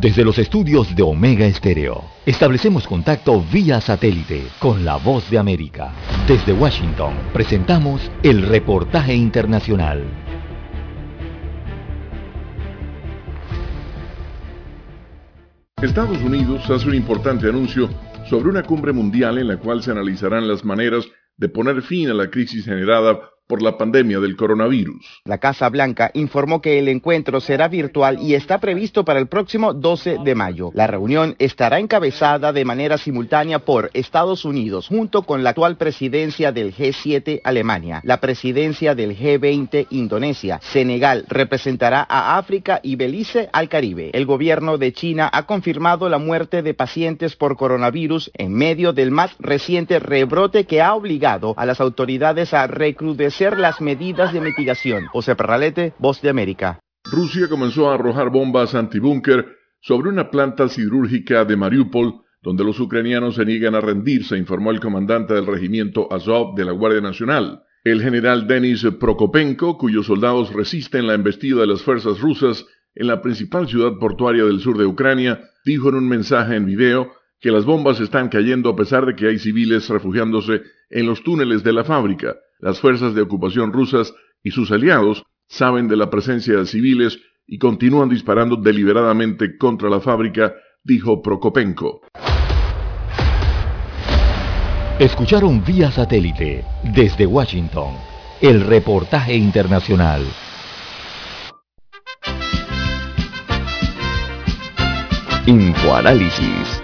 Desde los estudios de Omega Estéreo, establecemos contacto vía satélite con la voz de América. Desde Washington, presentamos el reportaje internacional. Estados Unidos hace un importante anuncio sobre una cumbre mundial en la cual se analizarán las maneras de poner fin a la crisis generada por la pandemia del coronavirus. La Casa Blanca informó que el encuentro será virtual y está previsto para el próximo 12 de mayo. La reunión estará encabezada de manera simultánea por Estados Unidos junto con la actual presidencia del G7 Alemania, la presidencia del G20 Indonesia. Senegal representará a África y Belice al Caribe. El gobierno de China ha confirmado la muerte de pacientes por coronavirus en medio del más reciente rebrote que ha obligado a las autoridades a recrudecer las medidas de mitigación. José Perralete, Voz de América. Rusia comenzó a arrojar bombas antibúnker sobre una planta siderúrgica de Mariupol, donde los ucranianos se niegan a rendirse, informó el comandante del regimiento Azov de la Guardia Nacional. El general Denis Prokopenko, cuyos soldados resisten la embestida de las fuerzas rusas en la principal ciudad portuaria del sur de Ucrania, dijo en un mensaje en video que las bombas están cayendo a pesar de que hay civiles refugiándose en los túneles de la fábrica. Las fuerzas de ocupación rusas y sus aliados saben de la presencia de civiles y continúan disparando deliberadamente contra la fábrica, dijo Prokopenko. Escucharon vía satélite desde Washington el reportaje internacional. Infoanálisis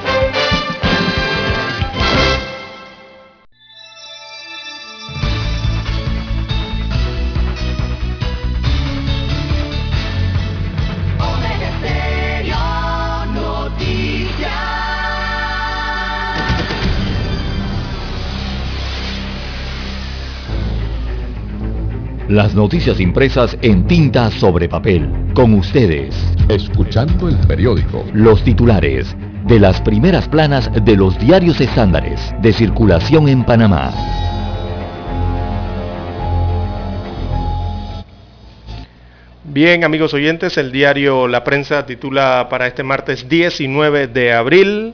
Las noticias impresas en tinta sobre papel. Con ustedes. Escuchando el periódico. Los titulares de las primeras planas de los diarios estándares de circulación en Panamá. Bien, amigos oyentes, el diario La Prensa titula para este martes 19 de abril,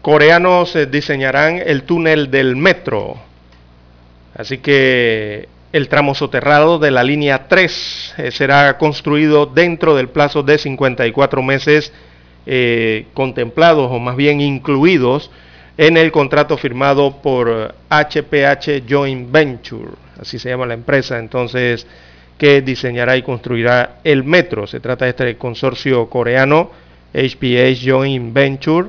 coreanos eh, diseñarán el túnel del metro. Así que el tramo soterrado de la línea 3 eh, será construido dentro del plazo de 54 meses eh, contemplados o más bien incluidos en el contrato firmado por HPH Joint Venture, así se llama la empresa entonces que diseñará y construirá el metro. Se trata de este consorcio coreano HPH Joint Venture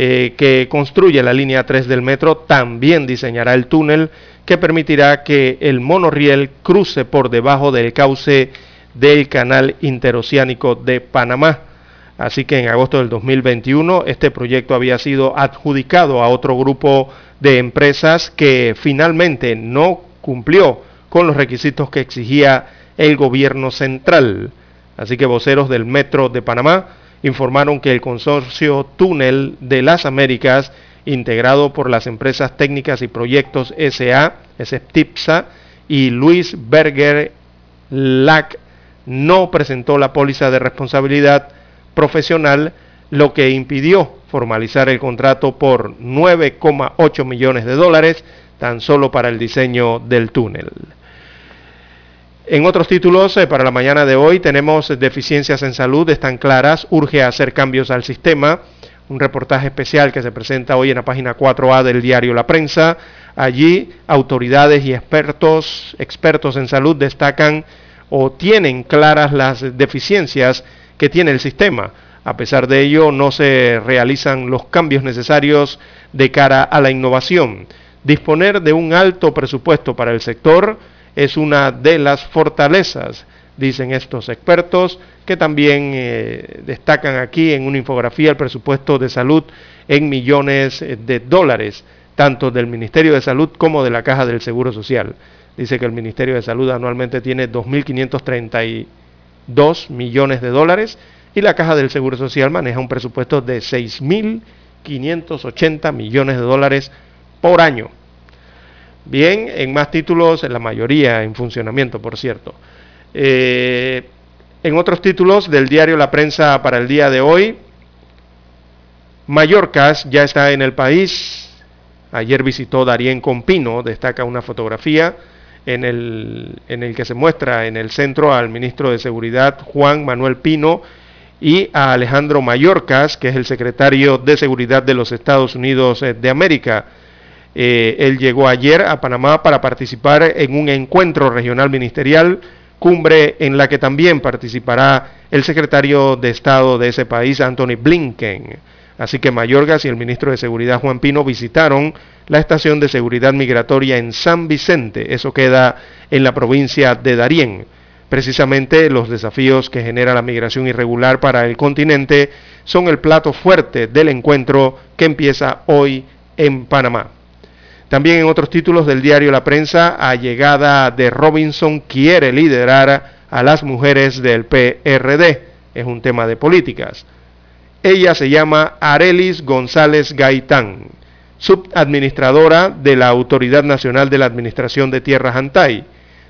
eh, que construye la línea 3 del metro, también diseñará el túnel que permitirá que el monorriel cruce por debajo del cauce del canal interoceánico de Panamá. Así que en agosto del 2021 este proyecto había sido adjudicado a otro grupo de empresas que finalmente no cumplió con los requisitos que exigía el gobierno central. Así que voceros del Metro de Panamá informaron que el consorcio Túnel de las Américas integrado por las empresas técnicas y proyectos SA, SEPTIPSA y Luis Berger LAC, no presentó la póliza de responsabilidad profesional, lo que impidió formalizar el contrato por 9,8 millones de dólares tan solo para el diseño del túnel. En otros títulos, eh, para la mañana de hoy, tenemos deficiencias en salud, están claras, urge hacer cambios al sistema un reportaje especial que se presenta hoy en la página 4A del diario La Prensa. Allí autoridades y expertos, expertos en salud destacan o tienen claras las deficiencias que tiene el sistema. A pesar de ello, no se realizan los cambios necesarios de cara a la innovación. Disponer de un alto presupuesto para el sector es una de las fortalezas, dicen estos expertos, que también eh, destacan aquí en una infografía el presupuesto de salud en millones de dólares, tanto del Ministerio de Salud como de la Caja del Seguro Social. Dice que el Ministerio de Salud anualmente tiene 2.532 millones de dólares y la Caja del Seguro Social maneja un presupuesto de 6.580 millones de dólares por año. Bien, en más títulos, en la mayoría en funcionamiento, por cierto. Eh, en otros títulos del diario La Prensa para el día de hoy, Mallorca ya está en el país. Ayer visitó Darien Compino, destaca una fotografía en el, en el que se muestra en el centro al ministro de Seguridad Juan Manuel Pino y a Alejandro Mallorcas, que es el secretario de Seguridad de los Estados Unidos eh, de América. Eh, él llegó ayer a Panamá para participar en un encuentro regional ministerial, cumbre en la que también participará el secretario de Estado de ese país, Anthony Blinken. Así que Mayorgas y el ministro de Seguridad, Juan Pino, visitaron la estación de seguridad migratoria en San Vicente. Eso queda en la provincia de Darién. Precisamente los desafíos que genera la migración irregular para el continente son el plato fuerte del encuentro que empieza hoy en Panamá. También en otros títulos del diario La Prensa, a llegada de Robinson quiere liderar a las mujeres del PRD. Es un tema de políticas. Ella se llama Arelis González Gaitán, subadministradora de la Autoridad Nacional de la Administración de Tierras Antay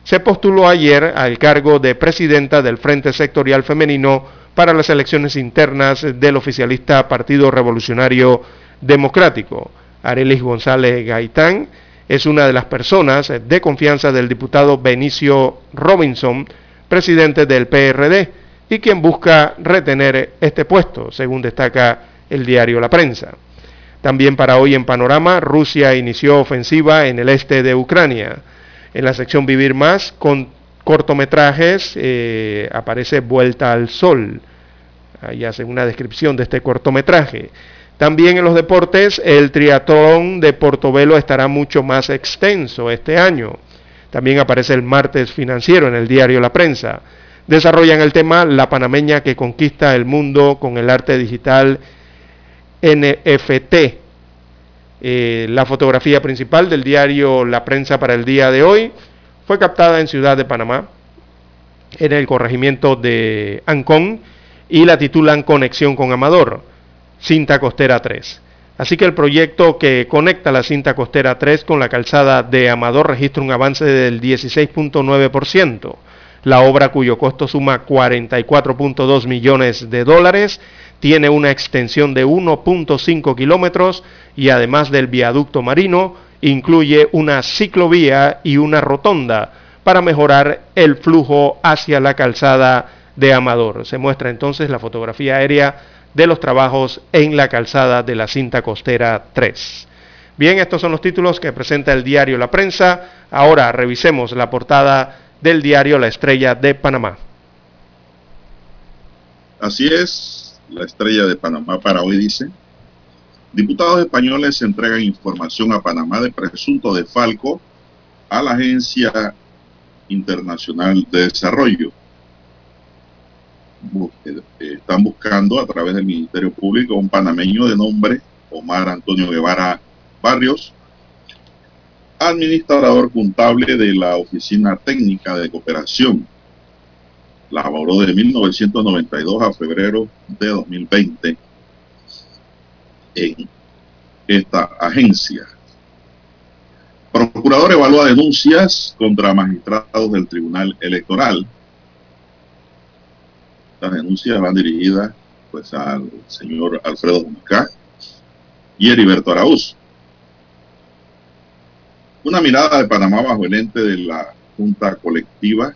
se postuló ayer al cargo de presidenta del Frente Sectorial Femenino para las elecciones internas del oficialista Partido Revolucionario Democrático. Arelis González Gaitán es una de las personas de confianza del diputado Benicio Robinson, presidente del PRD, y quien busca retener este puesto, según destaca el diario La Prensa. También para hoy en Panorama, Rusia inició ofensiva en el este de Ucrania. En la sección Vivir Más, con cortometrajes, eh, aparece Vuelta al Sol. Ahí hacen una descripción de este cortometraje. También en los deportes, el triatlón de Portobelo estará mucho más extenso este año. También aparece el martes financiero en el diario La Prensa. Desarrollan el tema La panameña que conquista el mundo con el arte digital NFT. Eh, la fotografía principal del diario La Prensa para el día de hoy fue captada en Ciudad de Panamá, en el corregimiento de Ancón, y la titulan Conexión con Amador, cinta costera 3. Así que el proyecto que conecta la cinta costera 3 con la calzada de Amador registra un avance del 16.9%. La obra cuyo costo suma 44.2 millones de dólares tiene una extensión de 1.5 kilómetros y además del viaducto marino, incluye una ciclovía y una rotonda para mejorar el flujo hacia la calzada de Amador. Se muestra entonces la fotografía aérea de los trabajos en la calzada de la cinta costera 3. Bien, estos son los títulos que presenta el diario La Prensa. Ahora revisemos la portada del diario La Estrella de Panamá. Así es, la estrella de Panamá para hoy dice, diputados españoles entregan información a Panamá de presunto defalco a la Agencia Internacional de Desarrollo. Eh, están buscando a través del Ministerio Público un panameño de nombre Omar Antonio Guevara Barrios, administrador contable de la Oficina Técnica de Cooperación laboró de 1992 a febrero de 2020 en esta agencia. Procurador evalúa denuncias contra magistrados del Tribunal Electoral. Las denuncias van dirigidas pues al señor Alfredo Junca y Heriberto Araúz. Una mirada de Panamá bajo el ente de la Junta Colectiva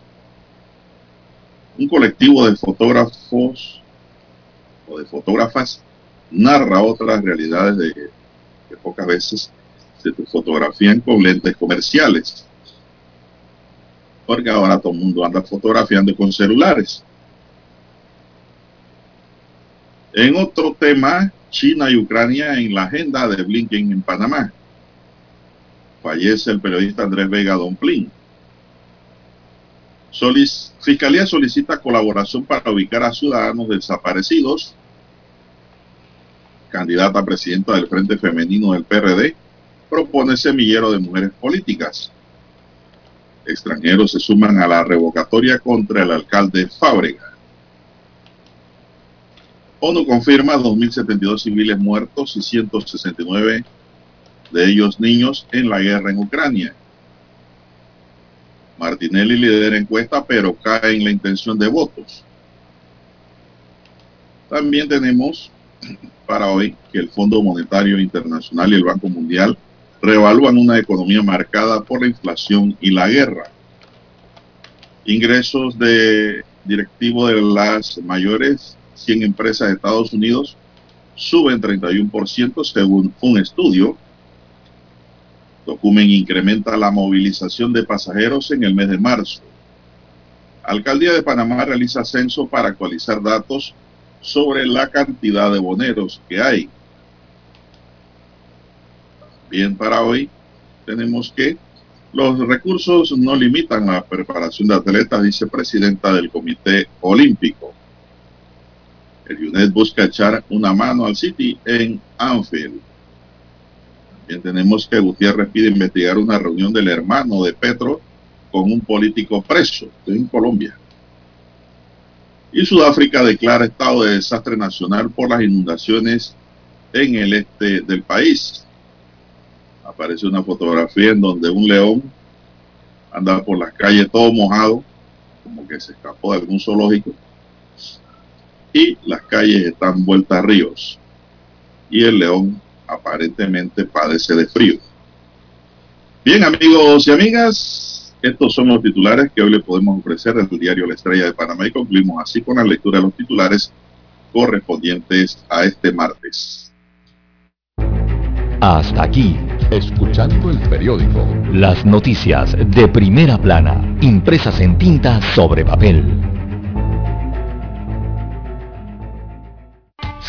un colectivo de fotógrafos o de fotógrafas narra otras realidades de, que pocas veces se fotografían con lentes comerciales. Porque ahora todo el mundo anda fotografiando con celulares. En otro tema, China y Ucrania en la agenda de Blinken en Panamá. Fallece el periodista Andrés Vega Domplín Fiscalía solicita colaboración para ubicar a ciudadanos desaparecidos. Candidata a presidenta del Frente Femenino del PRD propone semillero de mujeres políticas. extranjeros se suman a la revocatoria contra el alcalde Fábrega. ONU confirma 2.072 civiles muertos y 169 de ellos niños en la guerra en Ucrania. Martinelli lidera encuesta, pero cae en la intención de votos. También tenemos para hoy que el Fondo Monetario Internacional y el Banco Mundial reevalúan una economía marcada por la inflación y la guerra. Ingresos de directivo de las mayores 100 empresas de Estados Unidos suben 31% según un estudio. Document incrementa la movilización de pasajeros en el mes de marzo. Alcaldía de Panamá realiza censo para actualizar datos sobre la cantidad de boneros que hay. Bien, para hoy tenemos que los recursos no limitan la preparación de atletas, dice presidenta del Comité Olímpico. El UNED busca echar una mano al City en Anfield. También tenemos que Gutiérrez pide investigar una reunión del hermano de Petro con un político preso en Colombia. Y Sudáfrica declara estado de desastre nacional por las inundaciones en el este del país. Aparece una fotografía en donde un león anda por las calles todo mojado, como que se escapó de algún zoológico. Y las calles están vueltas a ríos. Y el león aparentemente padece de frío. Bien, amigos y amigas, estos son los titulares que hoy le podemos ofrecer desde el diario La Estrella de Panamá y concluimos así con la lectura de los titulares correspondientes a este martes. Hasta aquí, escuchando el periódico. Las noticias de primera plana, impresas en tinta sobre papel.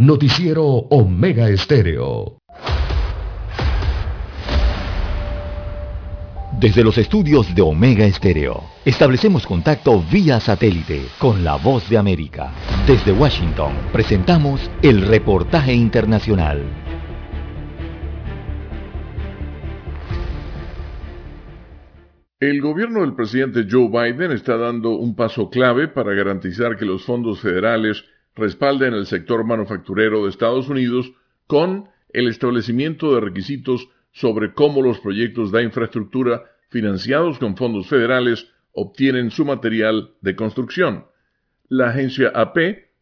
Noticiero Omega Estéreo. Desde los estudios de Omega Estéreo, establecemos contacto vía satélite con la voz de América. Desde Washington, presentamos el reportaje internacional. El gobierno del presidente Joe Biden está dando un paso clave para garantizar que los fondos federales respalden el sector manufacturero de Estados Unidos con el establecimiento de requisitos sobre cómo los proyectos de infraestructura financiados con fondos federales obtienen su material de construcción. La agencia AP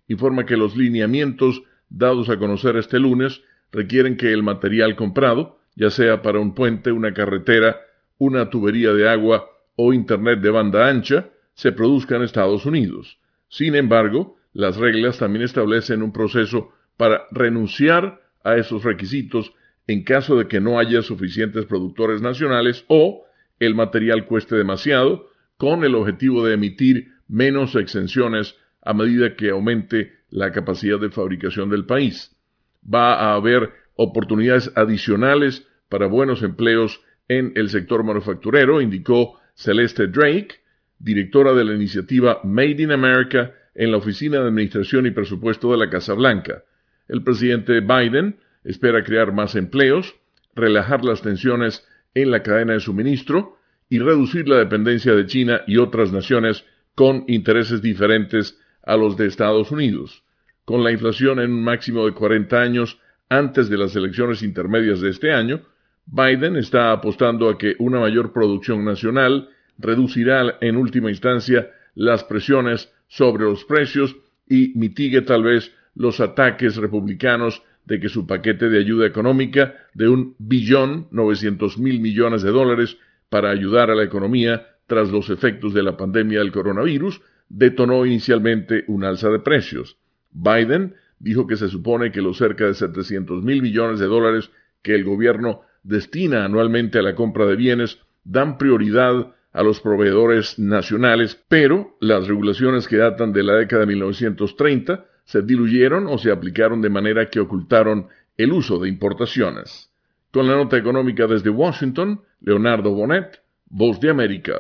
informa que los lineamientos dados a conocer este lunes requieren que el material comprado, ya sea para un puente, una carretera, una tubería de agua o Internet de banda ancha, se produzca en Estados Unidos. Sin embargo, las reglas también establecen un proceso para renunciar a esos requisitos en caso de que no haya suficientes productores nacionales o el material cueste demasiado, con el objetivo de emitir menos exenciones a medida que aumente la capacidad de fabricación del país. Va a haber oportunidades adicionales para buenos empleos en el sector manufacturero, indicó Celeste Drake, directora de la iniciativa Made in America en la Oficina de Administración y Presupuesto de la Casa Blanca. El presidente Biden espera crear más empleos, relajar las tensiones en la cadena de suministro y reducir la dependencia de China y otras naciones con intereses diferentes a los de Estados Unidos. Con la inflación en un máximo de 40 años antes de las elecciones intermedias de este año, Biden está apostando a que una mayor producción nacional reducirá en última instancia las presiones sobre los precios y mitigue tal vez los ataques republicanos de que su paquete de ayuda económica de un billón novecientos mil millones de dólares para ayudar a la economía tras los efectos de la pandemia del coronavirus detonó inicialmente un alza de precios. Biden dijo que se supone que los cerca de 700 mil millones de dólares que el gobierno destina anualmente a la compra de bienes dan prioridad a los proveedores nacionales, pero las regulaciones que datan de la década de 1930 se diluyeron o se aplicaron de manera que ocultaron el uso de importaciones. Con la nota económica desde Washington, Leonardo Bonet, Voz de América.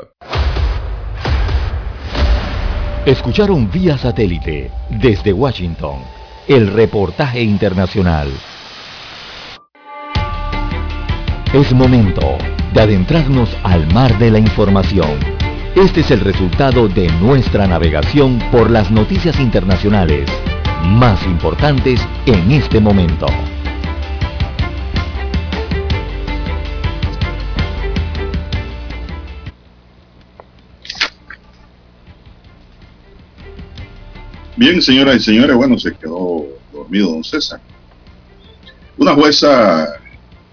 Escucharon vía satélite desde Washington el reportaje internacional. Es momento de adentrarnos al mar de la información. Este es el resultado de nuestra navegación por las noticias internacionales más importantes en este momento. Bien, señoras y señores, bueno, se quedó dormido don César. Una jueza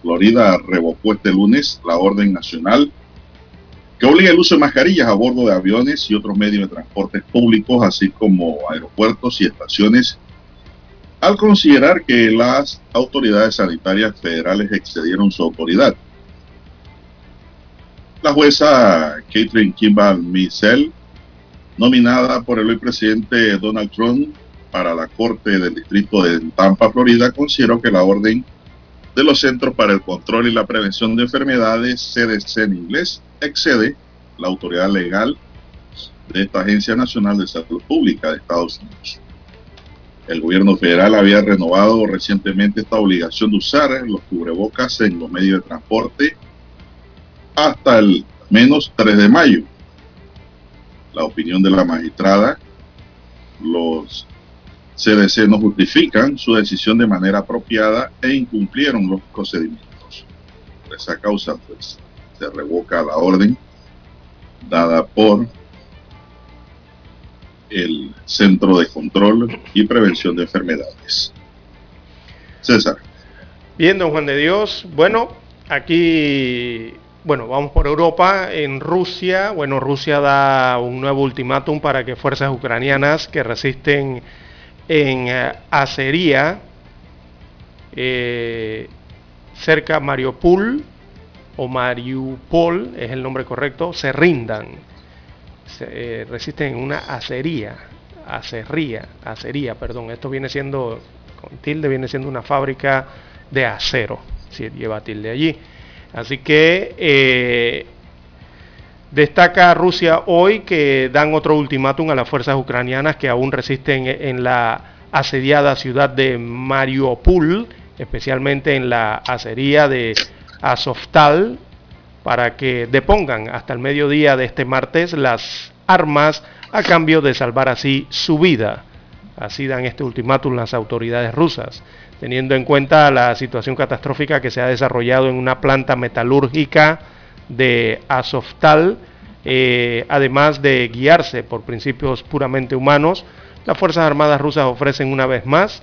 Florida revocó este lunes la orden nacional que obliga el uso de mascarillas a bordo de aviones y otros medios de transporte públicos, así como aeropuertos y estaciones, al considerar que las autoridades sanitarias federales excedieron su autoridad. La jueza Catherine Kimball Missel nominada por el hoy presidente Donald Trump para la Corte del Distrito de Tampa, Florida, consideró que la orden de los Centros para el Control y la Prevención de Enfermedades, CDC en inglés, excede la autoridad legal de esta Agencia Nacional de Salud Pública de Estados Unidos. El gobierno federal había renovado recientemente esta obligación de usar los cubrebocas en los medios de transporte hasta el menos 3 de mayo la opinión de la magistrada, los CDC no justifican su decisión de manera apropiada e incumplieron los procedimientos. Por esa causa, pues, se revoca la orden dada por el Centro de Control y Prevención de Enfermedades. César. Bien, don Juan de Dios. Bueno, aquí bueno, vamos por Europa. En Rusia, bueno, Rusia da un nuevo ultimátum para que fuerzas ucranianas que resisten en eh, Acería, eh, cerca Mariupol, o Mariupol es el nombre correcto, se rindan. Eh, resisten en una acería, acería, acería, perdón. Esto viene siendo, con tilde, viene siendo una fábrica de acero, si lleva tilde allí. Así que destaca Rusia hoy que dan otro ultimátum a las fuerzas ucranianas que aún resisten en la asediada ciudad de Mariupol, especialmente en la acería de Azovstal, para que depongan hasta el mediodía de este martes las armas a cambio de salvar así su vida. Así dan este ultimátum las autoridades rusas teniendo en cuenta la situación catastrófica que se ha desarrollado en una planta metalúrgica de Azovstal, eh, además de guiarse por principios puramente humanos, las Fuerzas Armadas rusas ofrecen una vez más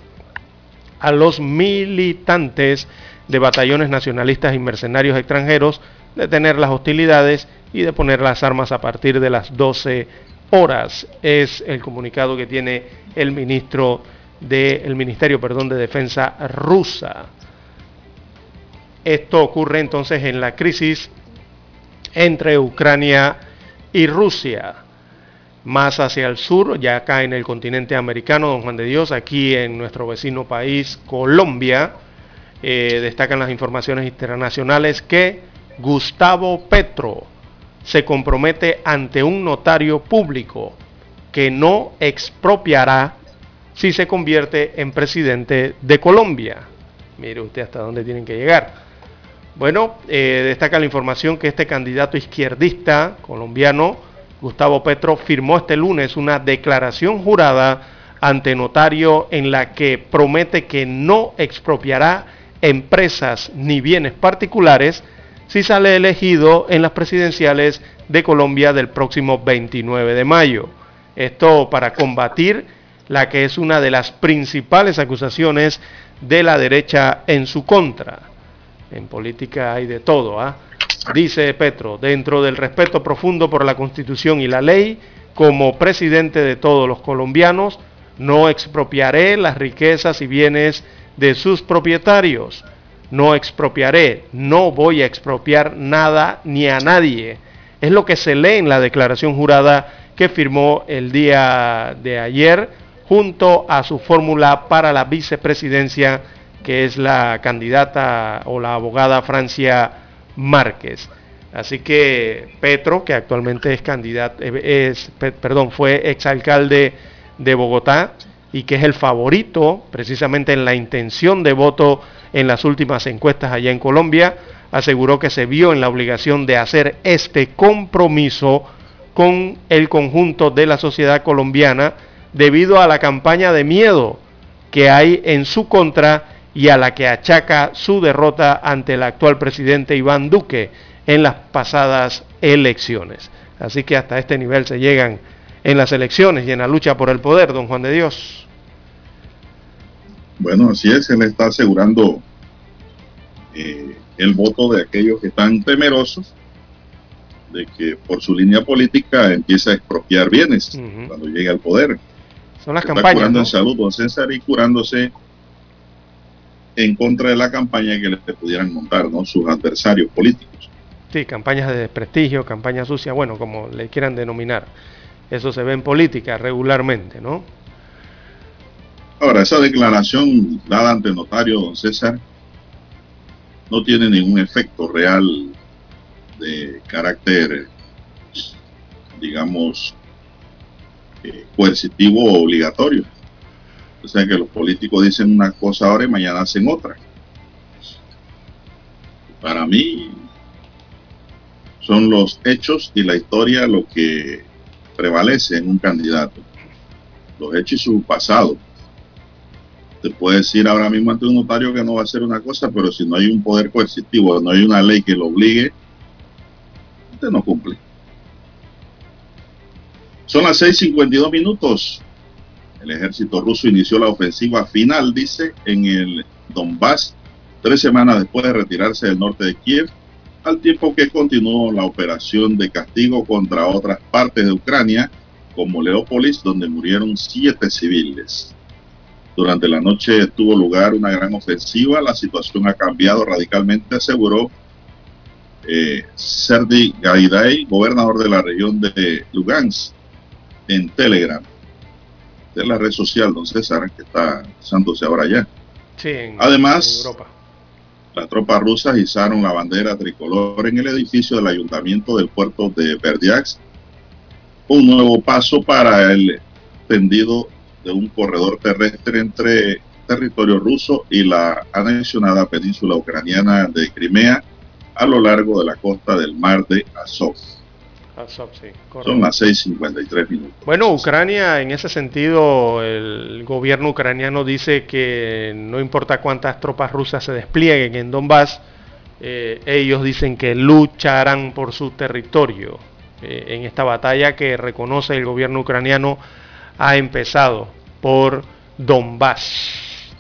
a los militantes de batallones nacionalistas y mercenarios extranjeros detener las hostilidades y de poner las armas a partir de las 12 horas. Es el comunicado que tiene el ministro del Ministerio perdón, de Defensa rusa. Esto ocurre entonces en la crisis entre Ucrania y Rusia. Más hacia el sur, ya acá en el continente americano, don Juan de Dios, aquí en nuestro vecino país, Colombia, eh, destacan las informaciones internacionales que Gustavo Petro se compromete ante un notario público que no expropiará si se convierte en presidente de Colombia. Mire usted hasta dónde tienen que llegar. Bueno, eh, destaca la información que este candidato izquierdista colombiano, Gustavo Petro, firmó este lunes una declaración jurada ante notario en la que promete que no expropiará empresas ni bienes particulares si sale elegido en las presidenciales de Colombia del próximo 29 de mayo. Esto para combatir la que es una de las principales acusaciones de la derecha en su contra. En política hay de todo, ¿ah? Dice Petro, dentro del respeto profundo por la Constitución y la ley, como presidente de todos los colombianos, no expropiaré las riquezas y bienes de sus propietarios. No expropiaré, no voy a expropiar nada ni a nadie. Es lo que se lee en la declaración jurada que firmó el día de ayer junto a su fórmula para la vicepresidencia, que es la candidata o la abogada Francia Márquez. Así que Petro, que actualmente es candidato, es, perdón, fue exalcalde de Bogotá y que es el favorito precisamente en la intención de voto en las últimas encuestas allá en Colombia, aseguró que se vio en la obligación de hacer este compromiso con el conjunto de la sociedad colombiana debido a la campaña de miedo que hay en su contra y a la que achaca su derrota ante el actual presidente Iván Duque en las pasadas elecciones. Así que hasta este nivel se llegan en las elecciones y en la lucha por el poder, don Juan de Dios. Bueno, así es, se le está asegurando eh, el voto de aquellos que están temerosos de que por su línea política empiece a expropiar bienes cuando llegue al poder. Son las campañas. Está curando en salud, don César, y curándose en contra de la campaña que le pudieran montar, ¿no? Sus adversarios políticos. Sí, campañas de desprestigio, campañas sucias, bueno, como le quieran denominar. Eso se ve en política regularmente, ¿no? Ahora, esa declaración dada ante notario, don César, no tiene ningún efecto real de carácter, digamos, eh, coercitivo o obligatorio. O sea que los políticos dicen una cosa ahora y mañana hacen otra. Para mí son los hechos y la historia lo que prevalece en un candidato. Los hechos y su pasado. Te puede decir ahora mismo ante un notario que no va a hacer una cosa, pero si no hay un poder coercitivo, no hay una ley que lo obligue, usted no cumple. Son las 6.52 minutos. El ejército ruso inició la ofensiva final, dice, en el Donbass, tres semanas después de retirarse del norte de Kiev, al tiempo que continuó la operación de castigo contra otras partes de Ucrania, como Leópolis, donde murieron siete civiles. Durante la noche tuvo lugar una gran ofensiva, la situación ha cambiado radicalmente, aseguró eh, Serdi Gaidai, gobernador de la región de Lugansk, en Telegram de la red social, don César, que está usándose ahora ya. Además, las tropas rusas izaron la bandera tricolor en el edificio del ayuntamiento del puerto de Berdiax, un nuevo paso para el tendido de un corredor terrestre entre territorio ruso y la anexionada península ucraniana de Crimea a lo largo de la costa del mar de Azov. Son las 6.53 minutos. Bueno, Ucrania, en ese sentido, el gobierno ucraniano dice que no importa cuántas tropas rusas se desplieguen en Donbass, eh, ellos dicen que lucharán por su territorio eh, en esta batalla que reconoce el gobierno ucraniano ha empezado por Donbass.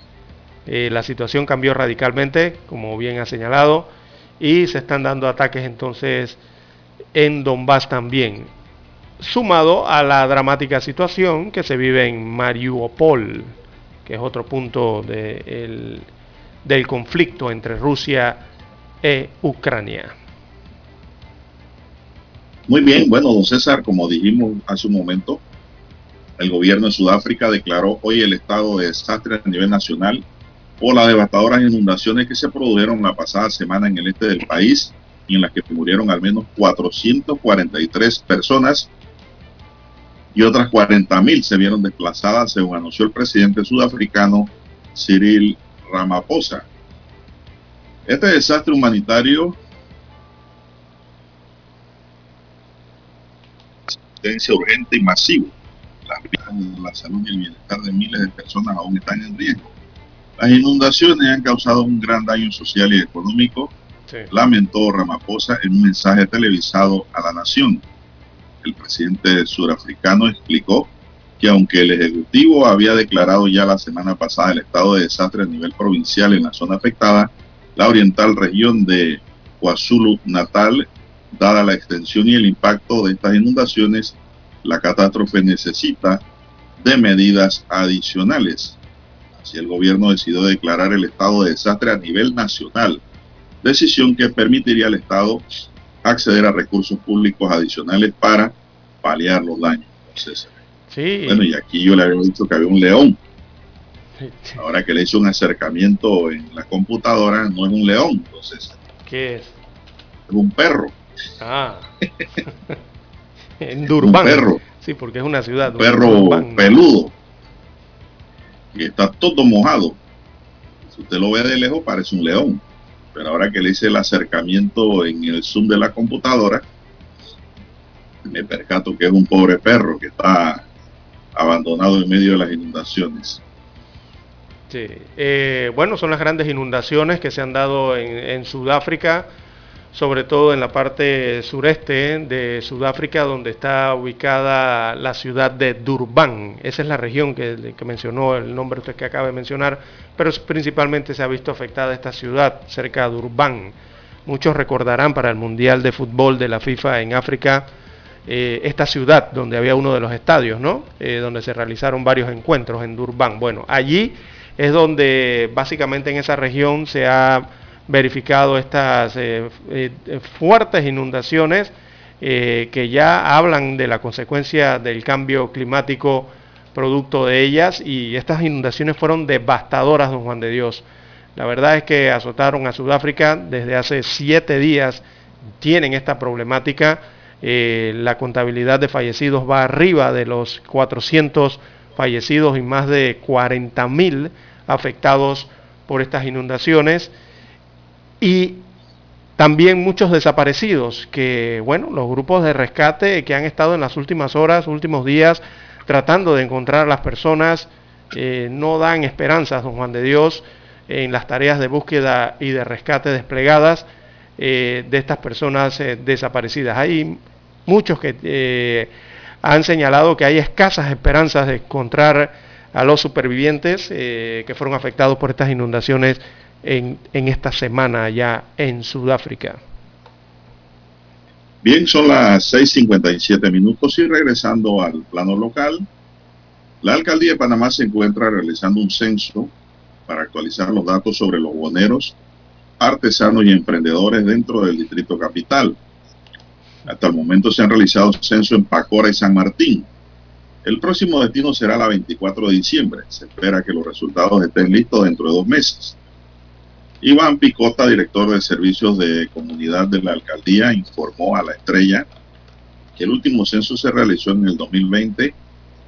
Eh, la situación cambió radicalmente, como bien ha señalado, y se están dando ataques entonces en Donbass también, sumado a la dramática situación que se vive en Mariupol, que es otro punto del conflicto entre Rusia e Ucrania. Muy bien, bueno, don César, como dijimos hace un momento, el gobierno de Sudáfrica declaró hoy el estado de desastre a nivel nacional por las devastadoras inundaciones que se produjeron la pasada semana en el este del país en las que murieron al menos 443 personas y otras 40.000 se vieron desplazadas, según anunció el presidente sudafricano Cyril Ramaphosa. Este desastre humanitario urgente y masivo. Las la salud y el bienestar de miles de personas aún están en riesgo Las inundaciones han causado un gran daño social y económico, lamentó Ramaphosa en un mensaje televisado a la nación. El presidente surafricano explicó que aunque el Ejecutivo había declarado ya la semana pasada el estado de desastre a nivel provincial en la zona afectada, la oriental región de KwaZulu Natal, dada la extensión y el impacto de estas inundaciones, la catástrofe necesita de medidas adicionales. Así el gobierno decidió declarar el estado de desastre a nivel nacional, decisión que permitiría al Estado acceder a recursos públicos adicionales para paliar los daños. Sí. Bueno, y aquí yo le había dicho que había un león. Ahora que le hizo un acercamiento en la computadora, no es un león, entonces. ¿Qué es? Es un perro. Ah. en Durban. Un perro. Sí, porque es una ciudad. Un perro peludo. Y está todo mojado. Si usted lo ve de lejos, parece un león. Pero ahora que le hice el acercamiento en el zoom de la computadora, me percato que es un pobre perro que está abandonado en medio de las inundaciones. Sí. Eh, bueno, son las grandes inundaciones que se han dado en Sudáfrica sobre todo en la parte sureste de Sudáfrica, donde está ubicada la ciudad de Durban. Esa es la región que, mencionó el nombre usted que acaba de mencionar, pero principalmente se ha visto afectada esta ciudad cerca de Durban. Muchos recordarán para el Mundial de Fútbol de la FIFA en África eh, esta ciudad donde había uno de los estadios, ¿no? Eh, donde se realizaron varios encuentros en Durban. Bueno, allí es donde básicamente en esa región se ha verificado estas eh, eh, fuertes inundaciones eh, que ya hablan de la consecuencia del cambio climático producto de ellas y estas inundaciones fueron devastadoras, don Juan de Dios. La verdad es que azotaron a Sudáfrica desde hace siete días, tienen esta problemática, la contabilidad de fallecidos va arriba de los 400 fallecidos y más de 40 mil afectados por estas inundaciones y también muchos desaparecidos, que bueno, los grupos de rescate que han estado en las últimas horas, últimos días, tratando de encontrar a las personas, eh, no dan esperanzas, don Juan de Dios, en las tareas de búsqueda y de rescate desplegadas eh, de estas personas eh, desaparecidas. Hay muchos que han señalado que hay escasas esperanzas de encontrar a los supervivientes que fueron afectados por estas inundaciones en, esta semana allá en Sudáfrica. Bien, son las 6.57 minutos y regresando al plano local, la alcaldía de Panamá se encuentra realizando un censo para actualizar los datos sobre los boneros, artesanos y emprendedores dentro del distrito capital. Hasta el momento se han realizado censo en Pacora y San Martín. El próximo destino será la 24 de diciembre. Se espera que los resultados estén listos dentro de dos meses. Iván Picota, director de servicios de comunidad de la alcaldía, informó a la estrella que el último censo se realizó en el 2020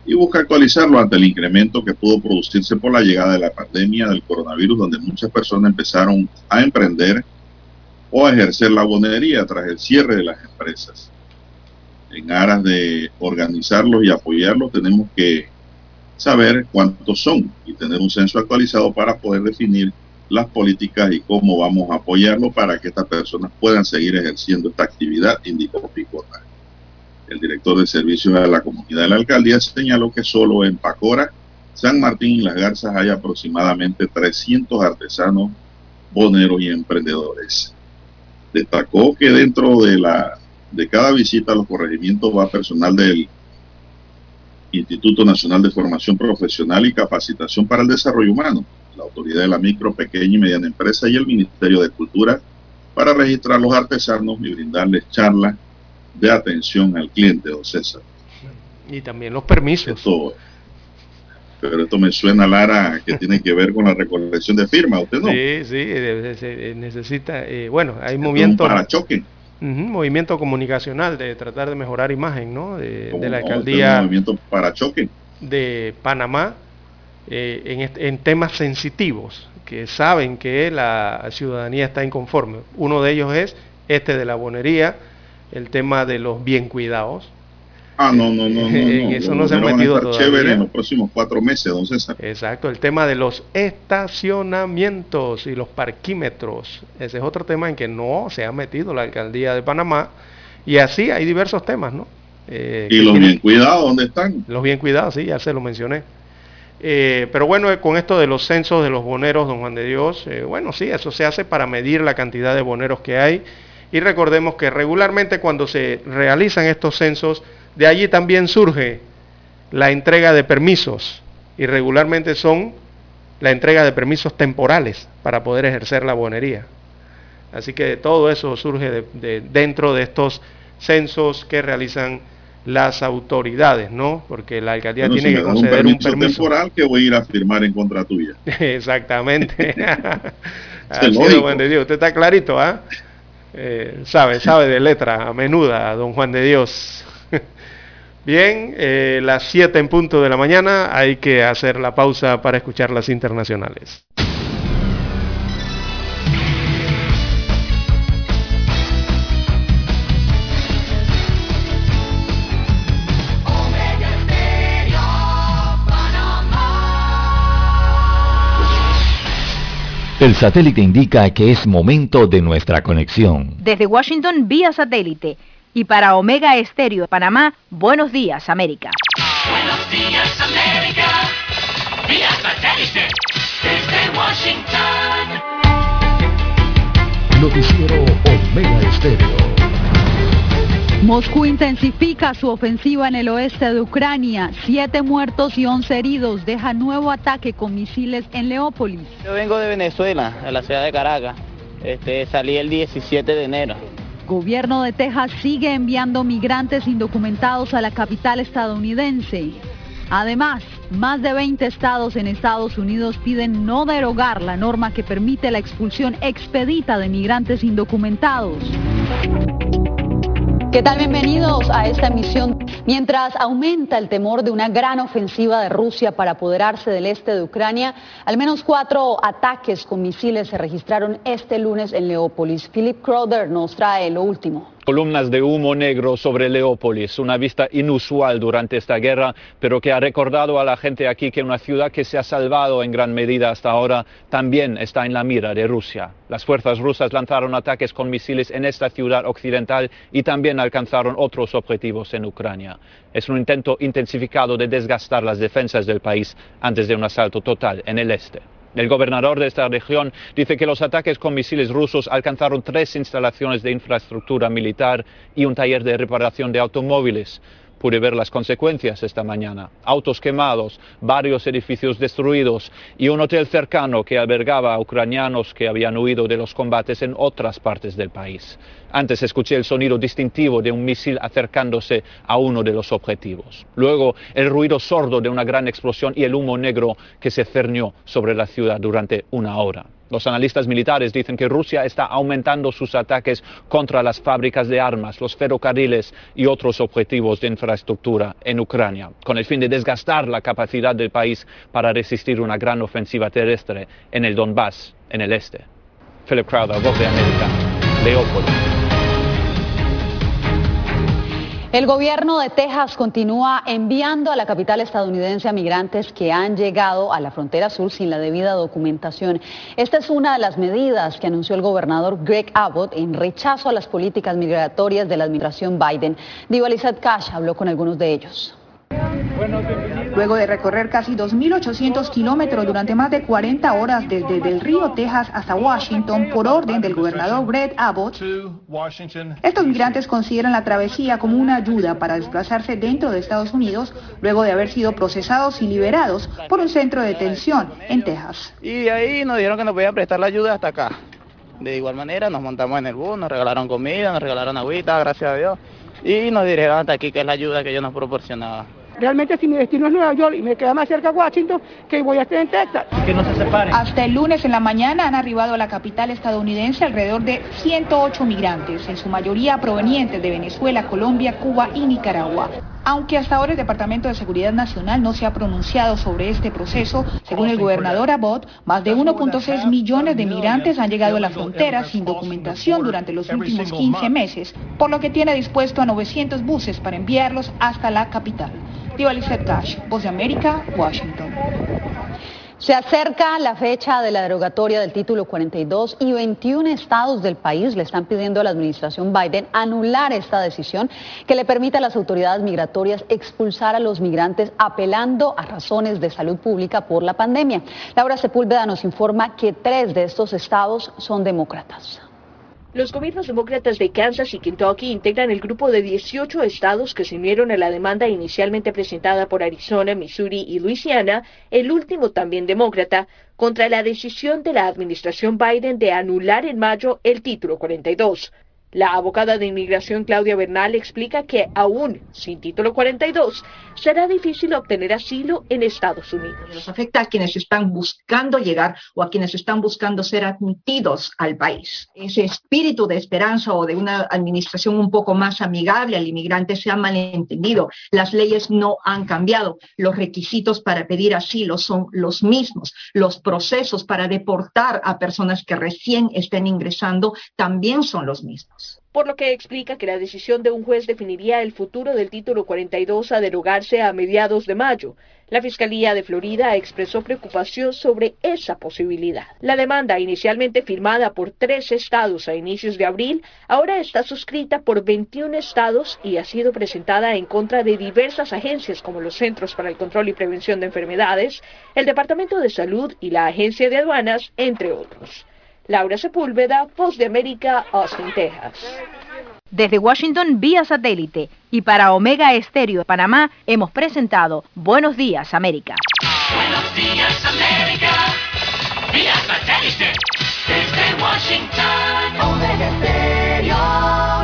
y busca actualizarlo ante el incremento que pudo producirse por la llegada de la pandemia del coronavirus, donde muchas personas empezaron a emprender o a ejercer la bonería tras el cierre de las empresas. En aras de organizarlos y apoyarlos, tenemos que saber cuántos son y tener un censo actualizado para poder definir las políticas y cómo vamos a apoyarlo para que estas personas puedan seguir ejerciendo esta actividad, indicó Picota. El director de servicios de la comunidad de la alcaldía señaló que solo en Pacora, San Martín y Las Garzas hay aproximadamente 300 artesanos, boneros y emprendedores. Destacó que dentro de, la, de cada visita a los corregimientos va personal del Instituto Nacional de Formación Profesional y Capacitación para el Desarrollo Humano, la Autoridad de la Micro, Pequeña y Mediana Empresa y el Ministerio de Cultura para registrar los artesanos y brindarles charlas de atención al cliente, don César. Y también los permisos. pero esto me suena, Lara, que tiene que ver con la recolección de firmas, ¿usted no? Sí, sí, necesita, eh, bueno, hay movimiento... Para choque. Movimiento comunicacional de tratar de mejorar imagen, ¿no? De, la alcaldía... movimiento para choque. De Panamá, eh, en, temas sensitivos que saben que la ciudadanía está inconforme. Uno de ellos es este de la bonería, el tema de los bien cuidados. Ah, no, no, no, no. eso no se ha metido todavía. chévere en los próximos cuatro meses, don César. Exacto, el tema de los estacionamientos y los parquímetros. Ese es otro tema en que no se ha metido la alcaldía de Panamá. Y así hay diversos temas, ¿no? Eh, ¿Y los bien cuidados dónde están? Los bien cuidados, sí, ya se lo mencioné. Eh, pero bueno, eh, con esto de los censos de los boneros, don Juan de Dios, bueno, sí, eso se hace para medir la cantidad de boneros que hay. Y recordemos que regularmente cuando se realizan estos censos, de allí también surge la entrega de permisos. Y regularmente son la entrega de permisos temporales para poder ejercer la bonería. Así que todo eso surge de, dentro de estos censos que realizan las autoridades, ¿no? Porque la alcaldía tiene que conceder un permiso, temporal que voy a ir a firmar en contra tuya. Exactamente. Así Juan de Dios. Usted está clarito, ¿ah? Eh, sabe, sabe de letra menuda, don Juan de Dios. Bien, eh, las 7 en punto de la mañana, hay que hacer la pausa para escuchar las internacionales. El satélite indica que es momento de nuestra conexión. Desde Washington vía satélite y para Omega Estéreo Panamá, buenos días América. Buenos días América, vía satélite desde Washington. Noticiero Omega Estéreo. Moscú intensifica su ofensiva en el oeste de Ucrania. Siete muertos y once heridos. Deja nuevo ataque con misiles en Leópolis. Yo vengo de Venezuela, de la ciudad de Caracas. Este, salí el 17 de enero. Gobierno de Texas sigue enviando migrantes indocumentados a la capital estadounidense. Además, más de 20 estados en Estados Unidos piden no derogar la norma que permite la expulsión expedita de migrantes indocumentados. ¿Qué tal? Bienvenidos a esta emisión. Mientras aumenta el temor de una gran ofensiva de Rusia para apoderarse del este de Ucrania, al menos cuatro ataques con misiles se registraron este lunes en Leópolis. Philip Crowder nos trae lo último. Columnas de humo negro sobre Leópolis, una vista inusual durante esta guerra, pero que ha recordado a la gente aquí que una ciudad que se ha salvado en gran medida hasta ahora también está en la mira de Rusia. Las fuerzas rusas lanzaron ataques con misiles en esta ciudad occidental y también alcanzaron otros objetivos en Ucrania. Es un intento intensificado de desgastar las defensas del país antes de un asalto total en el este. El gobernador de esta región dice que los ataques con misiles rusos alcanzaron tres instalaciones de infraestructura militar y un taller de reparación de automóviles pude ver las consecuencias esta mañana. Autos quemados, varios edificios destruidos y un hotel cercano que albergaba a ucranianos que habían huido de los combates en otras partes del país. Antes escuché el sonido distintivo de un misil acercándose a uno de los objetivos. Luego el ruido sordo de una gran explosión y el humo negro que se cernió sobre la ciudad durante una hora. Los analistas militares dicen que Rusia está aumentando sus ataques contra las fábricas de armas, los ferrocarriles y otros objetivos de infraestructura en Ucrania, con el fin de desgastar la capacidad del país para resistir una gran ofensiva terrestre en el Donbass, en el este. Philip Crowder, Voz de América, Leópolis. El gobierno de Texas continúa enviando a la capital estadounidense a migrantes que han llegado a la frontera sur sin la debida documentación. Esta es una de las medidas que anunció el gobernador Greg Abbott en rechazo a las políticas migratorias de la administración Biden. Diva Lizette Cash habló con algunos de ellos. Luego de recorrer casi 2.800 kilómetros durante más de 40 horas desde Del Río, Texas hasta Washington por orden del gobernador Greg Abbott, estos migrantes consideran la travesía como una ayuda para desplazarse dentro de Estados Unidos luego de haber sido procesados y liberados por un centro de detención en Texas. Y ahí nos dijeron que nos podían prestar la ayuda hasta acá. De igual manera nos montamos en el bus, nos regalaron comida, nos regalaron agüita, gracias a Dios, y nos dirigieron hasta aquí, que es la ayuda que ellos nos proporcionaban. Realmente si mi destino es Nueva York y me queda más cerca Washington, que voy a estar en Texas. Que no se separen. Hasta el lunes en la mañana han arribado a la capital estadounidense alrededor de 108 migrantes, en su mayoría provenientes de Venezuela, Colombia, Cuba y Nicaragua. Aunque hasta ahora el Departamento de Seguridad Nacional no se ha pronunciado sobre este proceso, según el gobernador Abbott, más de 1.6 millones de migrantes han llegado a la frontera sin documentación durante los últimos 15 meses, por lo que tiene dispuesto a 900 buses para enviarlos hasta la capital. Diva Cash, Voz de América, Washington. Se acerca la fecha de la derogatoria del título 42 y 21 estados del país le están pidiendo a la administración Biden anular esta decisión que le permite a las autoridades migratorias expulsar a los migrantes apelando a razones de salud pública por la pandemia. Laura Sepúlveda nos informa que tres de estos estados son demócratas. Los gobiernos demócratas de Kansas y Kentucky integran el grupo de 18 estados que se unieron a la demanda inicialmente presentada por Arizona, Missouri y Luisiana, el último también demócrata, contra la decisión de la administración Biden de anular en mayo el título 42. La abogada de inmigración Claudia Bernal explica que aún sin título 42 será difícil obtener asilo en Estados Unidos. Nos afecta a quienes están buscando llegar o a quienes están buscando ser admitidos al país. Ese espíritu de esperanza o de una administración un poco más amigable al inmigrante se ha malentendido. Las leyes no han cambiado. Los requisitos para pedir asilo son los mismos. Los procesos para deportar a personas que recién estén ingresando también son los mismos por lo que explica que la decisión de un juez definiría el futuro del título 42 a derogarse a mediados de mayo. La Fiscalía de Florida expresó preocupación sobre esa posibilidad. La demanda, inicialmente firmada por tres estados a inicios de abril, ahora está suscrita por 21 estados y ha sido presentada en contra de diversas agencias como los Centros para el Control y Prevención de Enfermedades, el Departamento de Salud y la Agencia de Aduanas, entre otros. Laura Sepúlveda, Voz de América, Austin, Texas. Desde Washington vía satélite y para Omega Estéreo de Panamá hemos presentado Buenos Días América. Buenos Días América vía satélite desde Washington. Omega Estéreo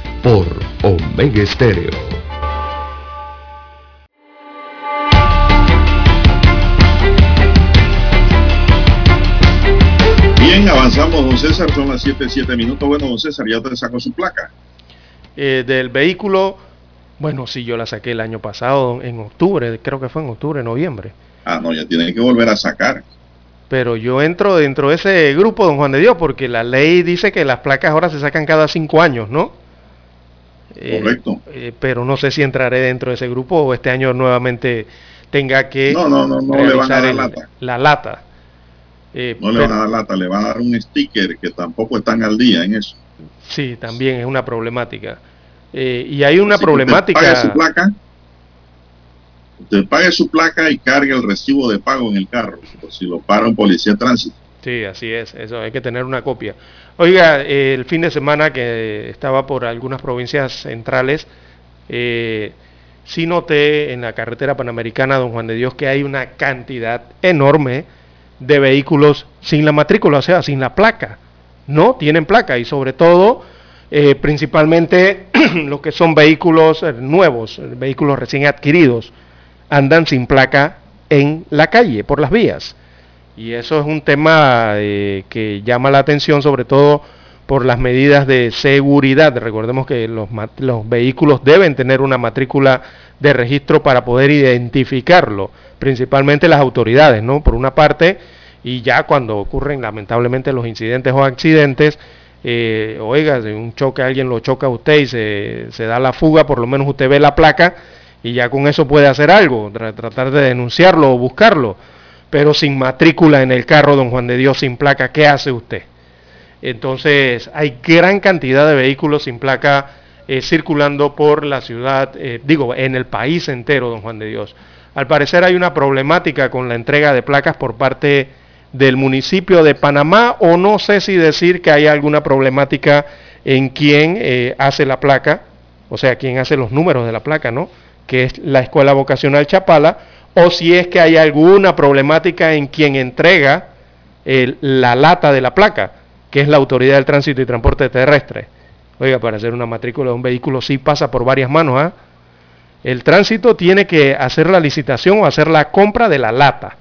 por Omega Estéreo. Bien, avanzamos, don César, son las 7, 7 minutos. Bueno, don César, ya te sacó su placa. Eh, del vehículo, bueno, sí, yo la saqué el año pasado, en octubre, creo que fue en octubre, noviembre. Ah, no, ya tiene que volver a sacar. Pero yo entro dentro de ese grupo, don Juan de Dios, porque la ley dice que las placas ahora se sacan cada cinco años, ¿no? Eh, Correcto. Eh, pero no sé si entraré dentro de ese grupo o este año nuevamente tenga que no, no, no, no le van a dar lata. la lata. Eh, no le van a dar lata, le van a dar un sticker que tampoco están al día en eso. Sí, también es una problemática. y hay una problemática. Usted pague su placa, usted pague su placa y cargue el recibo de pago en el carro, por si lo para un policía de tránsito. Sí, así es, eso hay que tener una copia. Oiga, el fin de semana que estaba por algunas provincias centrales, eh, sí noté en la carretera panamericana Don Juan de Dios que hay una cantidad enorme de vehículos sin la matrícula, o sea, sin la placa. No tienen placa y sobre todo, eh, principalmente los que son vehículos eh, nuevos, vehículos recién adquiridos, andan sin placa en la calle, por las vías. Y eso es un tema eh, que llama la atención sobre todo por las medidas de seguridad. Recordemos que los, los, vehículos deben tener una matrícula de registro para poder identificarlo, principalmente las autoridades, ¿no? Por una parte, y ya cuando ocurren lamentablemente los incidentes o accidentes, eh, oiga, si un choque alguien lo choca a usted y se, se, da la fuga, por lo menos usted ve la placa y ya con eso puede hacer algo, tratar de denunciarlo o buscarlo pero sin matrícula en el carro, don Juan de Dios, sin placa, ¿qué hace usted? Entonces, hay gran cantidad de vehículos sin placa eh, circulando por la ciudad, eh, digo, en el país entero, don Juan de Dios. Al parecer hay una problemática con la entrega de placas por parte del municipio de Panamá, o no sé si decir que hay alguna problemática en quien eh, hace la placa, o sea, quien hace los números de la placa, ¿no? Que es la Escuela Vocacional Chapala, o si es que hay alguna problemática en quien entrega la lata de la placa, que es la Autoridad del Tránsito y Transporte Terrestre. Oiga, para hacer una matrícula de un vehículo sí pasa por varias manos, ¿ah? El tránsito tiene que hacer la licitación o hacer la compra de la lata,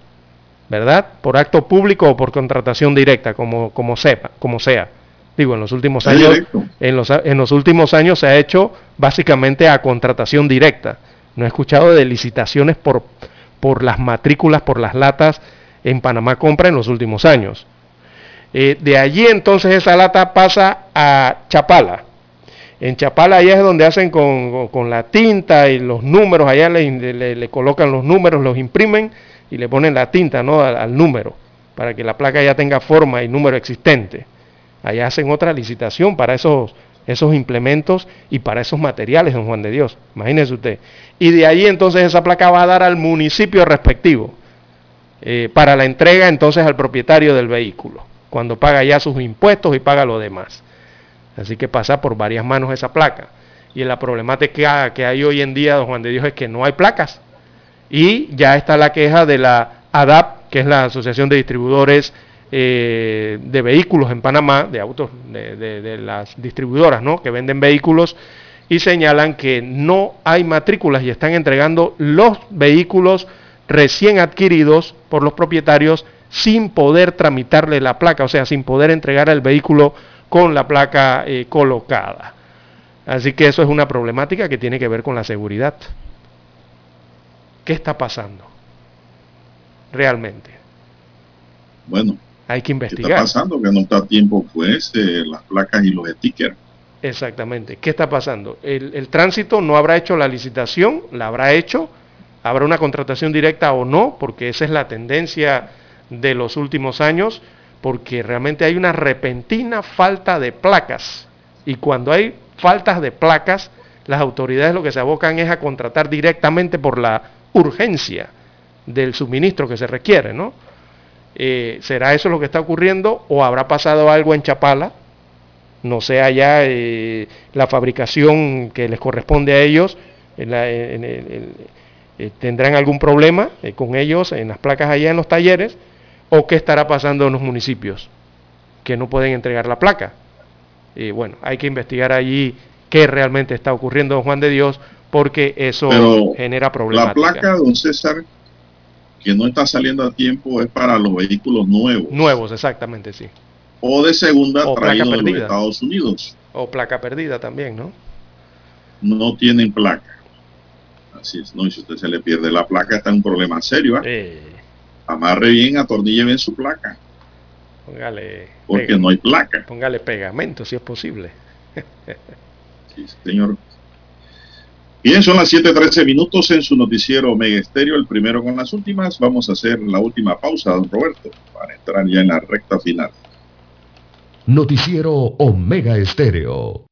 ¿verdad? Por acto público o por contratación directa, como, como, sepa, como sea. Digo, en los últimos años, en los, en los últimos años se ha hecho básicamente a contratación directa. No he escuchado de licitaciones por, por las matrículas, por las latas en Panamá Compra en los últimos años. Eh, de allí entonces esa lata pasa a Chapala. En Chapala allá es donde hacen con, la tinta y los números, allá le, colocan los números, los imprimen y le ponen la tinta ¿no? al, número, para que la placa ya tenga forma y número existente. Allá hacen otra licitación para esos, esos implementos y para esos materiales, don Juan de Dios. Imagínese usted. Y de allí entonces esa placa va a dar al municipio respectivo eh, para la entrega entonces al propietario del vehículo, cuando paga ya sus impuestos y paga lo demás. Así que pasa por varias manos esa placa. Y la problemática que hay hoy en día, don Juan de Dios, es que no hay placas. Y ya está la queja de la ADAP, que es la Asociación de Distribuidores eh, de Vehículos en Panamá, de autos, de, las distribuidoras, ¿no? Que venden vehículos y señalan que no hay matrículas y están entregando los vehículos recién adquiridos por los propietarios sin poder tramitarle la placa, o sea, sin poder entregar el vehículo con la placa eh, colocada. Así que eso es una problemática que tiene que ver con la seguridad. ¿Qué está pasando? Realmente. Bueno. Hay que investigar. ¿Qué está pasando? Que no está a tiempo, pues, eh, las placas y los stickers. Exactamente. ¿Qué está pasando? El, el, tránsito no habrá hecho la licitación, la habrá hecho, habrá una contratación directa o no, porque esa es la tendencia de los últimos años porque realmente hay una repentina falta de placas. Y cuando hay faltas de placas, las autoridades lo que se abocan es a contratar directamente por la urgencia del suministro que se requiere, ¿no? Eh, ¿Será eso lo que está ocurriendo o habrá pasado algo en Chapala? No sea ya eh, la fabricación que les corresponde a ellos, eh, tendrán algún problema con ellos en las placas allá en los talleres o qué estará pasando en los municipios que no pueden entregar la placa. Y bueno, hay que investigar allí qué realmente está ocurriendo, don Juan de Dios, porque eso genera problemas. La placa, don César, que no está saliendo a tiempo es para los vehículos nuevos. Nuevos, exactamente, sí. O de segunda o de los Estados Unidos. O placa perdida también, ¿no? No tienen placa. Así es, ¿no? Y si usted se le pierde la placa, está en un problema serio. ¿eh? eh amarre bien, atornille bien su placa. Póngale. Porque no hay placa. Póngale pegamento si es posible. sí, señor. Bien, son las 7:13 minutos en su noticiero Omega Estéreo, el primero con las últimas. Vamos a hacer la última pausa, don Roberto, para entrar ya en la recta final. Noticiero Omega Estéreo.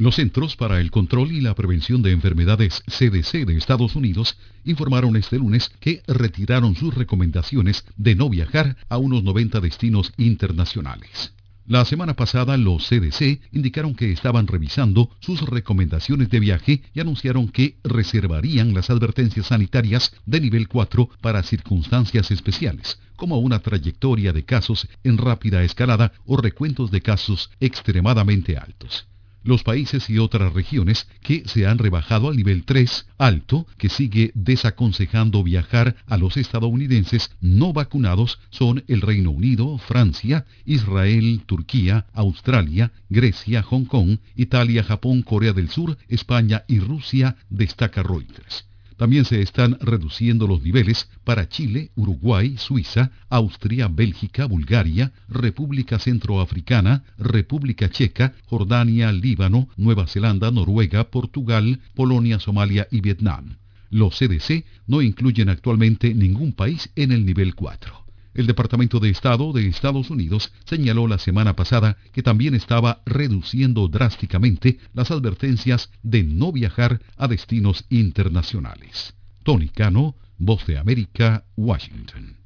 Los Centros para el Control y la Prevención de Enfermedades CDC de Estados Unidos informaron este lunes que retiraron sus recomendaciones de no viajar a unos 90 destinos internacionales. La semana pasada los CDC indicaron que estaban revisando sus recomendaciones de viaje y anunciaron que reservarían las advertencias sanitarias de nivel 4 para circunstancias especiales, como una trayectoria de casos en rápida escalada o recuentos de casos extremadamente altos los países y otras regiones que se han rebajado al nivel 3 alto, que sigue desaconsejando viajar a los estadounidenses no vacunados, son el Reino Unido, Francia, Israel, Turquía, Australia, Grecia, Hong Kong, Italia, Japón, Corea del Sur, España y Rusia, destaca Reuters. También se están reduciendo los niveles para Chile, Uruguay, Suiza, Austria, Bélgica, Bulgaria, República Centroafricana, República Checa, Jordania, Líbano, Nueva Zelanda, Noruega, Portugal, Polonia, Somalia y Vietnam. Los CDC no incluyen actualmente ningún país en el nivel 4. El Departamento de Estado de Estados Unidos señaló la semana pasada que también estaba reduciendo drásticamente las advertencias de no viajar a destinos internacionales. Tony Cano, Voz de América, Washington.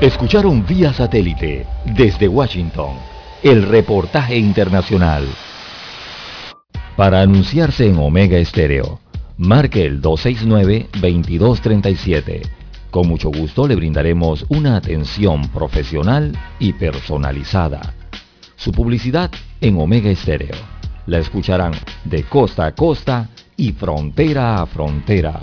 Escucharon vía satélite desde Washington el reportaje internacional. Para anunciarse en Omega Estéreo marque el 269-2237. Con mucho gusto le brindaremos una atención profesional y personalizada. Su publicidad en Omega Estéreo. La escucharán de costa a costa y frontera a frontera.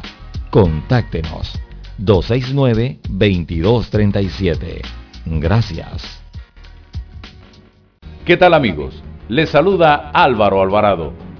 Contáctenos 269-2237. Gracias. ¿Qué tal amigos? Les saluda Álvaro Alvarado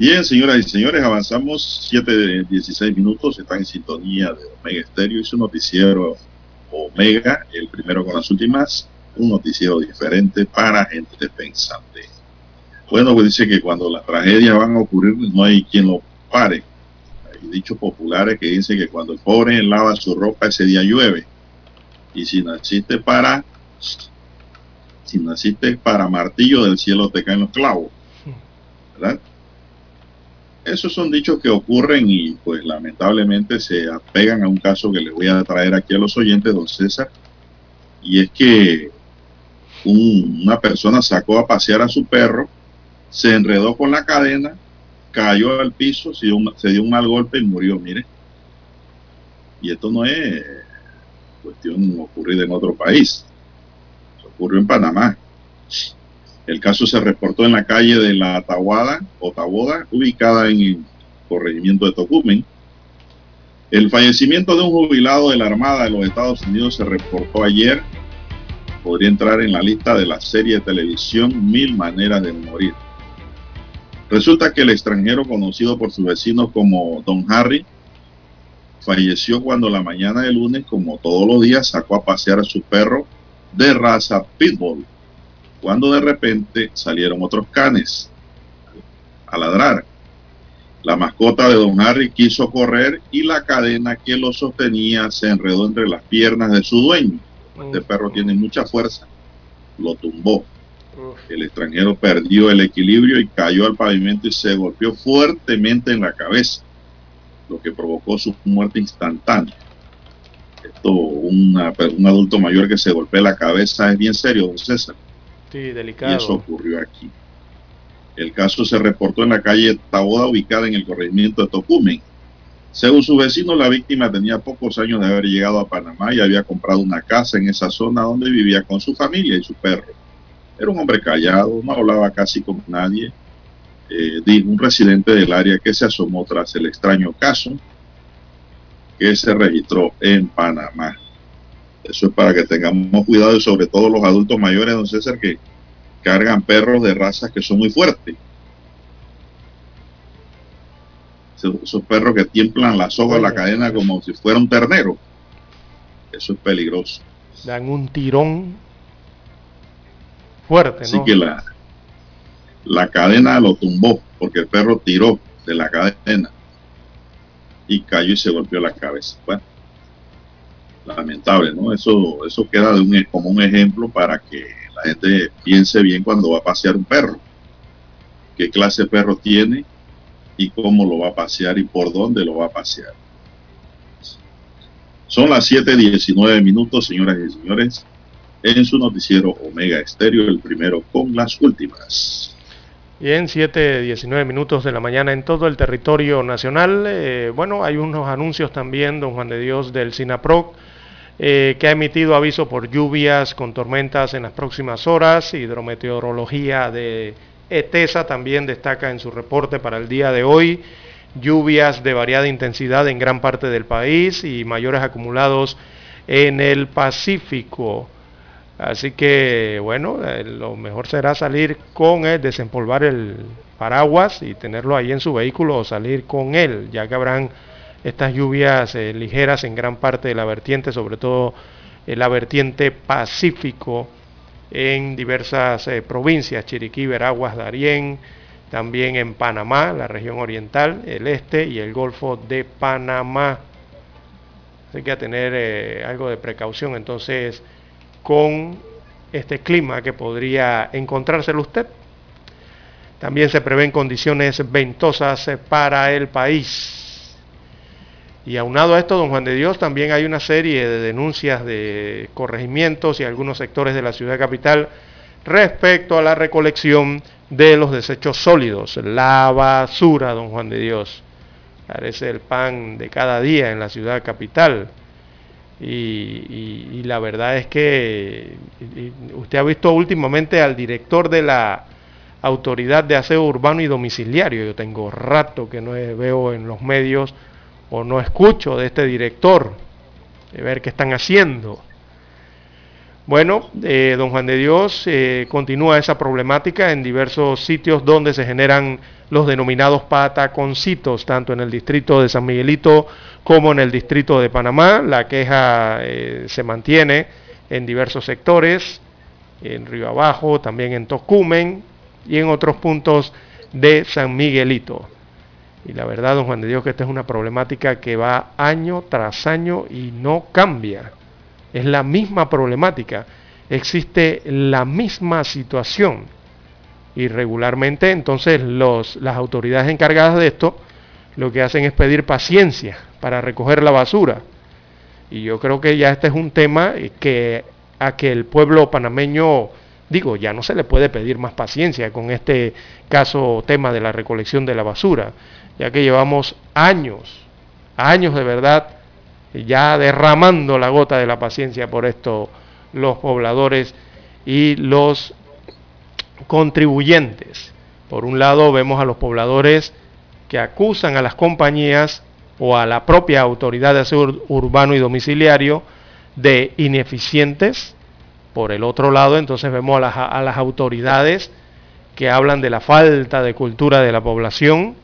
Bien, señoras y señores, avanzamos 7 de 16 minutos, están en sintonía de Omega Estéreo y su noticiero Omega, el primero con las últimas, un noticiero diferente para gente pensante. Bueno, pues dice que cuando las tragedias van a ocurrir no hay quien lo pare. Hay dichos populares que dicen que cuando el pobre lava su ropa ese día llueve. Y si naciste para, si naciste para martillo del cielo te caen los clavos. ¿Verdad? Esos son dichos que ocurren y pues lamentablemente se apegan a un caso que les voy a traer aquí a los oyentes, don César, y es que una persona sacó a pasear a su perro, se enredó con la cadena, cayó al piso, se dio, un, se dio un mal golpe y murió, mire. Y esto no es cuestión ocurrida en otro país, ocurrió en Panamá. El caso se reportó en la calle de la Tahuada o ubicada en el corregimiento de Tocumen. El fallecimiento de un jubilado de la Armada de los Estados Unidos se reportó ayer. Podría entrar en la lista de la serie de televisión Mil Maneras de Morir. Resulta que el extranjero conocido por sus vecinos como Don Harry falleció cuando la mañana de lunes, como todos los días, sacó a pasear a su perro de raza Pitbull cuando de repente salieron otros canes a ladrar. La mascota de don Harry quiso correr y la cadena que lo sostenía se enredó entre las piernas de su dueño. Este perro tiene mucha fuerza. Lo tumbó. El extranjero perdió el equilibrio y cayó al pavimento y se golpeó fuertemente en la cabeza, lo que provocó su muerte instantánea. Esto, un adulto mayor que se golpea la cabeza es bien serio, don César. Delicado. Y eso ocurrió aquí. El caso se reportó en la calle Taboda, ubicada en el corregimiento de Tocumen. Según su vecino, la víctima tenía pocos años de haber llegado a Panamá y había comprado una casa en esa zona donde vivía con su familia y su perro. Era un hombre callado, no hablaba casi con nadie. Eh, dijo un residente del área que se asomó tras el extraño caso que se registró en Panamá. Eso es para que tengamos cuidado y sobre todo los adultos mayores, don César, que cargan perros de razas que son muy fuertes. Esos, perros que tiemblan la soga de la cadena como si fuera un ternero. Eso es peligroso. Dan un tirón fuerte, Así ¿no? que la, la cadena lo tumbó porque el perro tiró de la cadena y cayó y se golpeó la cabeza. Bueno, lamentable, ¿no? Eso, eso queda de un, como un ejemplo para que la gente piense bien cuando va a pasear un perro. ¿Qué clase de perro tiene y cómo lo va a pasear y por dónde lo va a pasear? Son las 7:19 minutos, señoras y señores, en su noticiero Omega Estéreo, el primero con las últimas. Bien, 7, 19 minutos de la mañana en todo el territorio nacional. Eh, bueno, hay unos anuncios también, don Juan de Dios, del SINAPROC, eh, que ha emitido aviso por lluvias con tormentas en las próximas horas. Hidrometeorología de ETESA también destaca en su reporte para el día de hoy lluvias de variada intensidad en gran parte del país y mayores acumulados en el Pacífico. Así que, bueno, eh, lo mejor será salir con él, desempolvar el paraguas y tenerlo ahí en su vehículo o salir con él, ya que habrán estas lluvias eh, ligeras en gran parte de la vertiente, sobre todo en la vertiente Pacífico en diversas eh, provincias, Chiriquí, Veraguas, Darién, también en Panamá, la región oriental, el este y el Golfo de Panamá. Hay que tener eh, algo de precaución entonces con este clima que podría encontrárselo usted. También se prevén condiciones ventosas eh, para el país. Y aunado a esto, don Juan de Dios, también hay una serie de denuncias de corregimientos y algunos sectores de la ciudad capital respecto a la recolección de los desechos sólidos, la basura, don Juan de Dios. Parece el pan de cada día en la ciudad capital. Y, y- y la verdad es que usted ha visto últimamente al director de la Autoridad de Aseo Urbano y Domiciliario. Yo tengo rato que no veo en los medios o no escucho de este director, de ver qué están haciendo. Bueno, eh, don Juan de Dios eh, continúa esa problemática en diversos sitios donde se generan los denominados pataconcitos, tanto en el distrito de San Miguelito como en el distrito de Panamá. La queja eh, se mantiene en diversos sectores, en Río Abajo, también en Tocumen y en otros puntos de San Miguelito. Y la verdad, don Juan de Dios, que esta es una problemática que va año tras año y no cambia. Es la misma problemática. Existe la misma situación. Y regularmente entonces los, las autoridades encargadas de esto lo que hacen es pedir paciencia para recoger la basura. Y yo creo que ya este es un tema eh, que a que el pueblo panameño, digo, ya no se le puede pedir más paciencia con este caso tema de la recolección de la basura, ya que llevamos años, años de verdad, ya derramando la gota de la paciencia por esto los pobladores y los contribuyentes. Por un lado vemos a los pobladores que acusan a las compañías o a la propia autoridad de aseo ur- urbano y domiciliario de ineficientes. Por el otro lado, entonces vemos a las, a las autoridades que hablan de la falta de cultura de la población.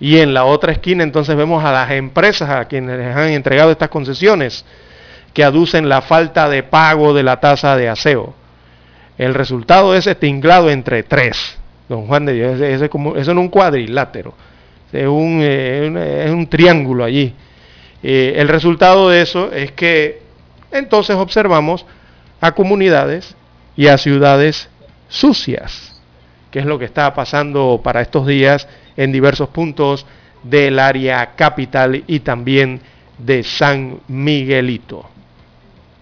Y en la otra esquina entonces vemos a las empresas a quienes les han entregado estas concesiones que aducen la falta de pago de la tasa de aseo. El resultado es tinglado entre tres. Don Juan de Dios, ese, ese como, eso es un cuadrilátero, es un, eh, es un triángulo allí. Eh, el resultado de eso es que entonces observamos a comunidades y a ciudades sucias, que es lo que está pasando para estos días en diversos puntos del área capital y también de San Miguelito.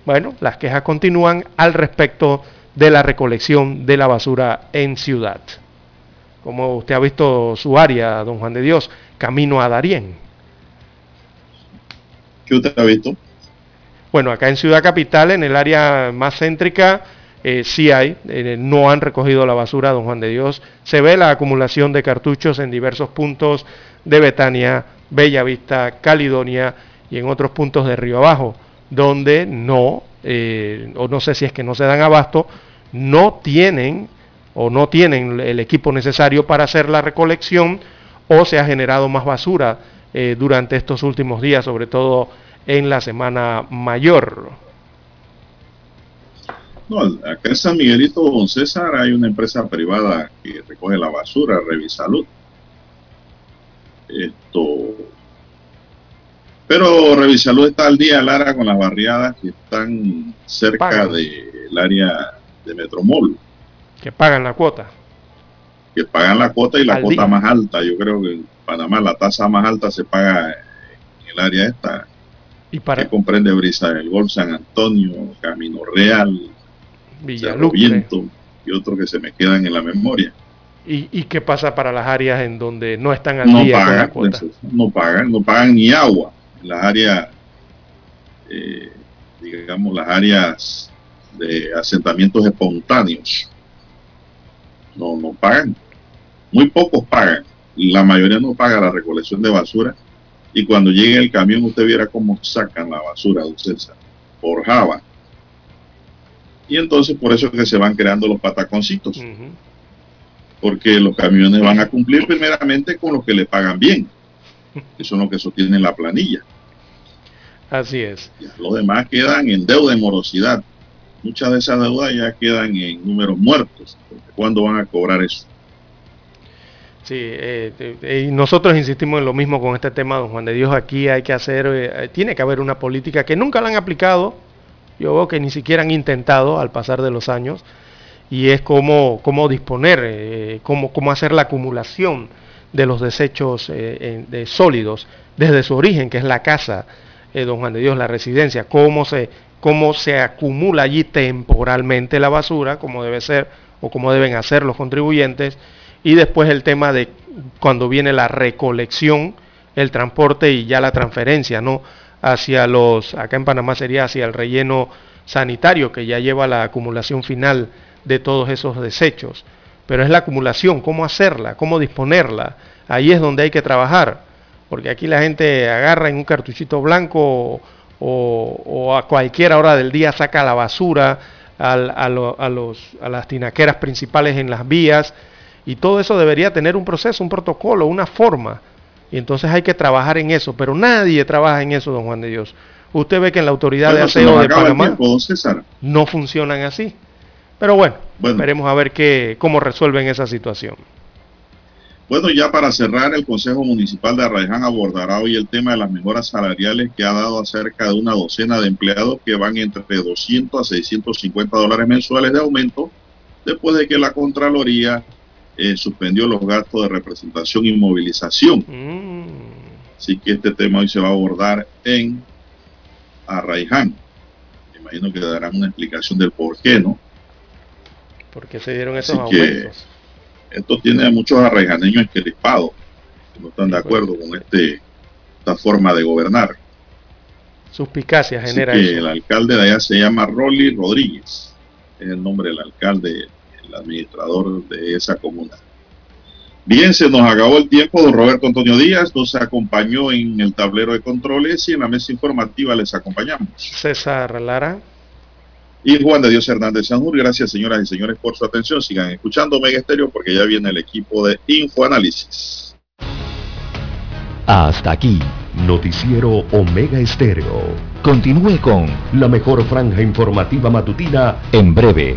Bueno, las quejas continúan al respecto de la recolección de la basura en ciudad. Como usted ha visto su área, don Juan de Dios, camino a Darién. ¿Qué usted ha visto? Bueno, acá en Ciudad Capital, en el área más céntrica, eh, sí hay, eh, no han recogido la basura, don Juan de Dios. Se ve la acumulación de cartuchos en diversos puntos de Betania, Bellavista, Caledonia y en otros puntos de Río Abajo, donde no, eh, o no sé si es que no se dan abasto, no tienen o no tienen el equipo necesario para hacer la recolección o se ha generado más basura eh, durante estos últimos días, sobre todo en la semana mayor. No, acá en San Miguelito, don César, hay una empresa privada que recoge la basura, Revisalud. Esto. Pero Revisalud está al día, Lara, con las barriadas que están cerca del área de Metromol. Que pagan la cuota. Que pagan la cuota y la Al cuota día. más alta. Yo creo que en Panamá la tasa más alta se paga en el área esta. Y para que comprende Brisa del Gol, San Antonio, Camino Real. Viento y otros que se me quedan en la memoria. ¿Y, ¿Y qué pasa para las áreas en donde no están al No día con la pagan, cuota? pues, no pagan, no pagan ni agua en las áreas, eh, digamos, las áreas de asentamientos espontáneos. No, no pagan. Muy pocos pagan. La mayoría no paga la recolección de basura. Y cuando llegue el camión, usted viera cómo sacan la basura, don César, por Java. Y entonces por eso es que se van creando los pataconcitos. Porque los camiones van a cumplir primeramente con lo que le pagan bien. Que son los que sostienen la planilla. Así es. Los demás quedan en deuda y morosidad. Muchas de esas deudas ya quedan en números muertos. ¿Cuándo van a cobrar eso? Sí, eh, eh, y nosotros insistimos en lo mismo con este tema, don Juan de Dios. Aquí hay que hacer, eh, tiene que haber una política que nunca la han aplicado. Yo veo que ni siquiera han intentado al pasar de los años. Y es cómo, cómo disponer, eh, cómo, hacer la acumulación de los desechos eh, de sólidos desde su origen, que es la casa, eh, don Juan de Dios, la residencia. Cómo se, cómo se acumula allí temporalmente la basura, como debe ser o como deben hacer los contribuyentes y después el tema de cuando viene la recolección, el transporte y ya la transferencia, ¿no? Hacia los, acá en Panamá sería hacia el relleno sanitario que ya lleva la acumulación final de todos esos desechos. Pero es la acumulación, cómo hacerla, cómo disponerla. Ahí es donde hay que trabajar, porque aquí la gente agarra en un cartuchito blanco o, a cualquier hora del día saca la basura al- a, lo- a los, a las tinaqueras principales en las vías y todo eso debería tener un proceso, un protocolo, una forma. Y entonces hay que trabajar en eso, pero nadie trabaja en eso, don Juan de Dios. Usted ve que en la autoridad Bueno, de se aseo de Panamá tiempo, no funcionan así. Pero bueno, esperemos a ver qué, cómo resuelven esa situación. Bueno, ya para cerrar, el Consejo Municipal de Arraiján abordará hoy el tema de las mejoras salariales que ha dado a cerca de una docena de empleados que van entre 200 a 650 dólares mensuales de aumento después de que la Contraloría eh, suspendió los gastos de representación y movilización. Así que este tema hoy se va a abordar en Arraiján. Me imagino que darán una explicación del por qué, ¿no? Porque se dieron esos Así que aumentos. esto tiene a muchos arraijaneños encrespados que no están de acuerdo con este esta forma de gobernar. Suspicacia Así genera que eso. el alcalde de allá se llama Rolly Rodríguez, es el nombre del alcalde, el administrador de esa comuna. Bien, se nos acabó el tiempo. Don Roberto Antonio Díaz nos acompañó en el tablero de controles y en la mesa informativa les acompañamos. César Lara. Y Juan de Dios Hernández Sanjur, gracias señoras y señores por su atención. Sigan escuchando Mega Estéreo porque ya viene el equipo de Infoanálisis. Hasta aquí, Noticiero Omega Estéreo. Continúe con La mejor franja informativa matutina En breve,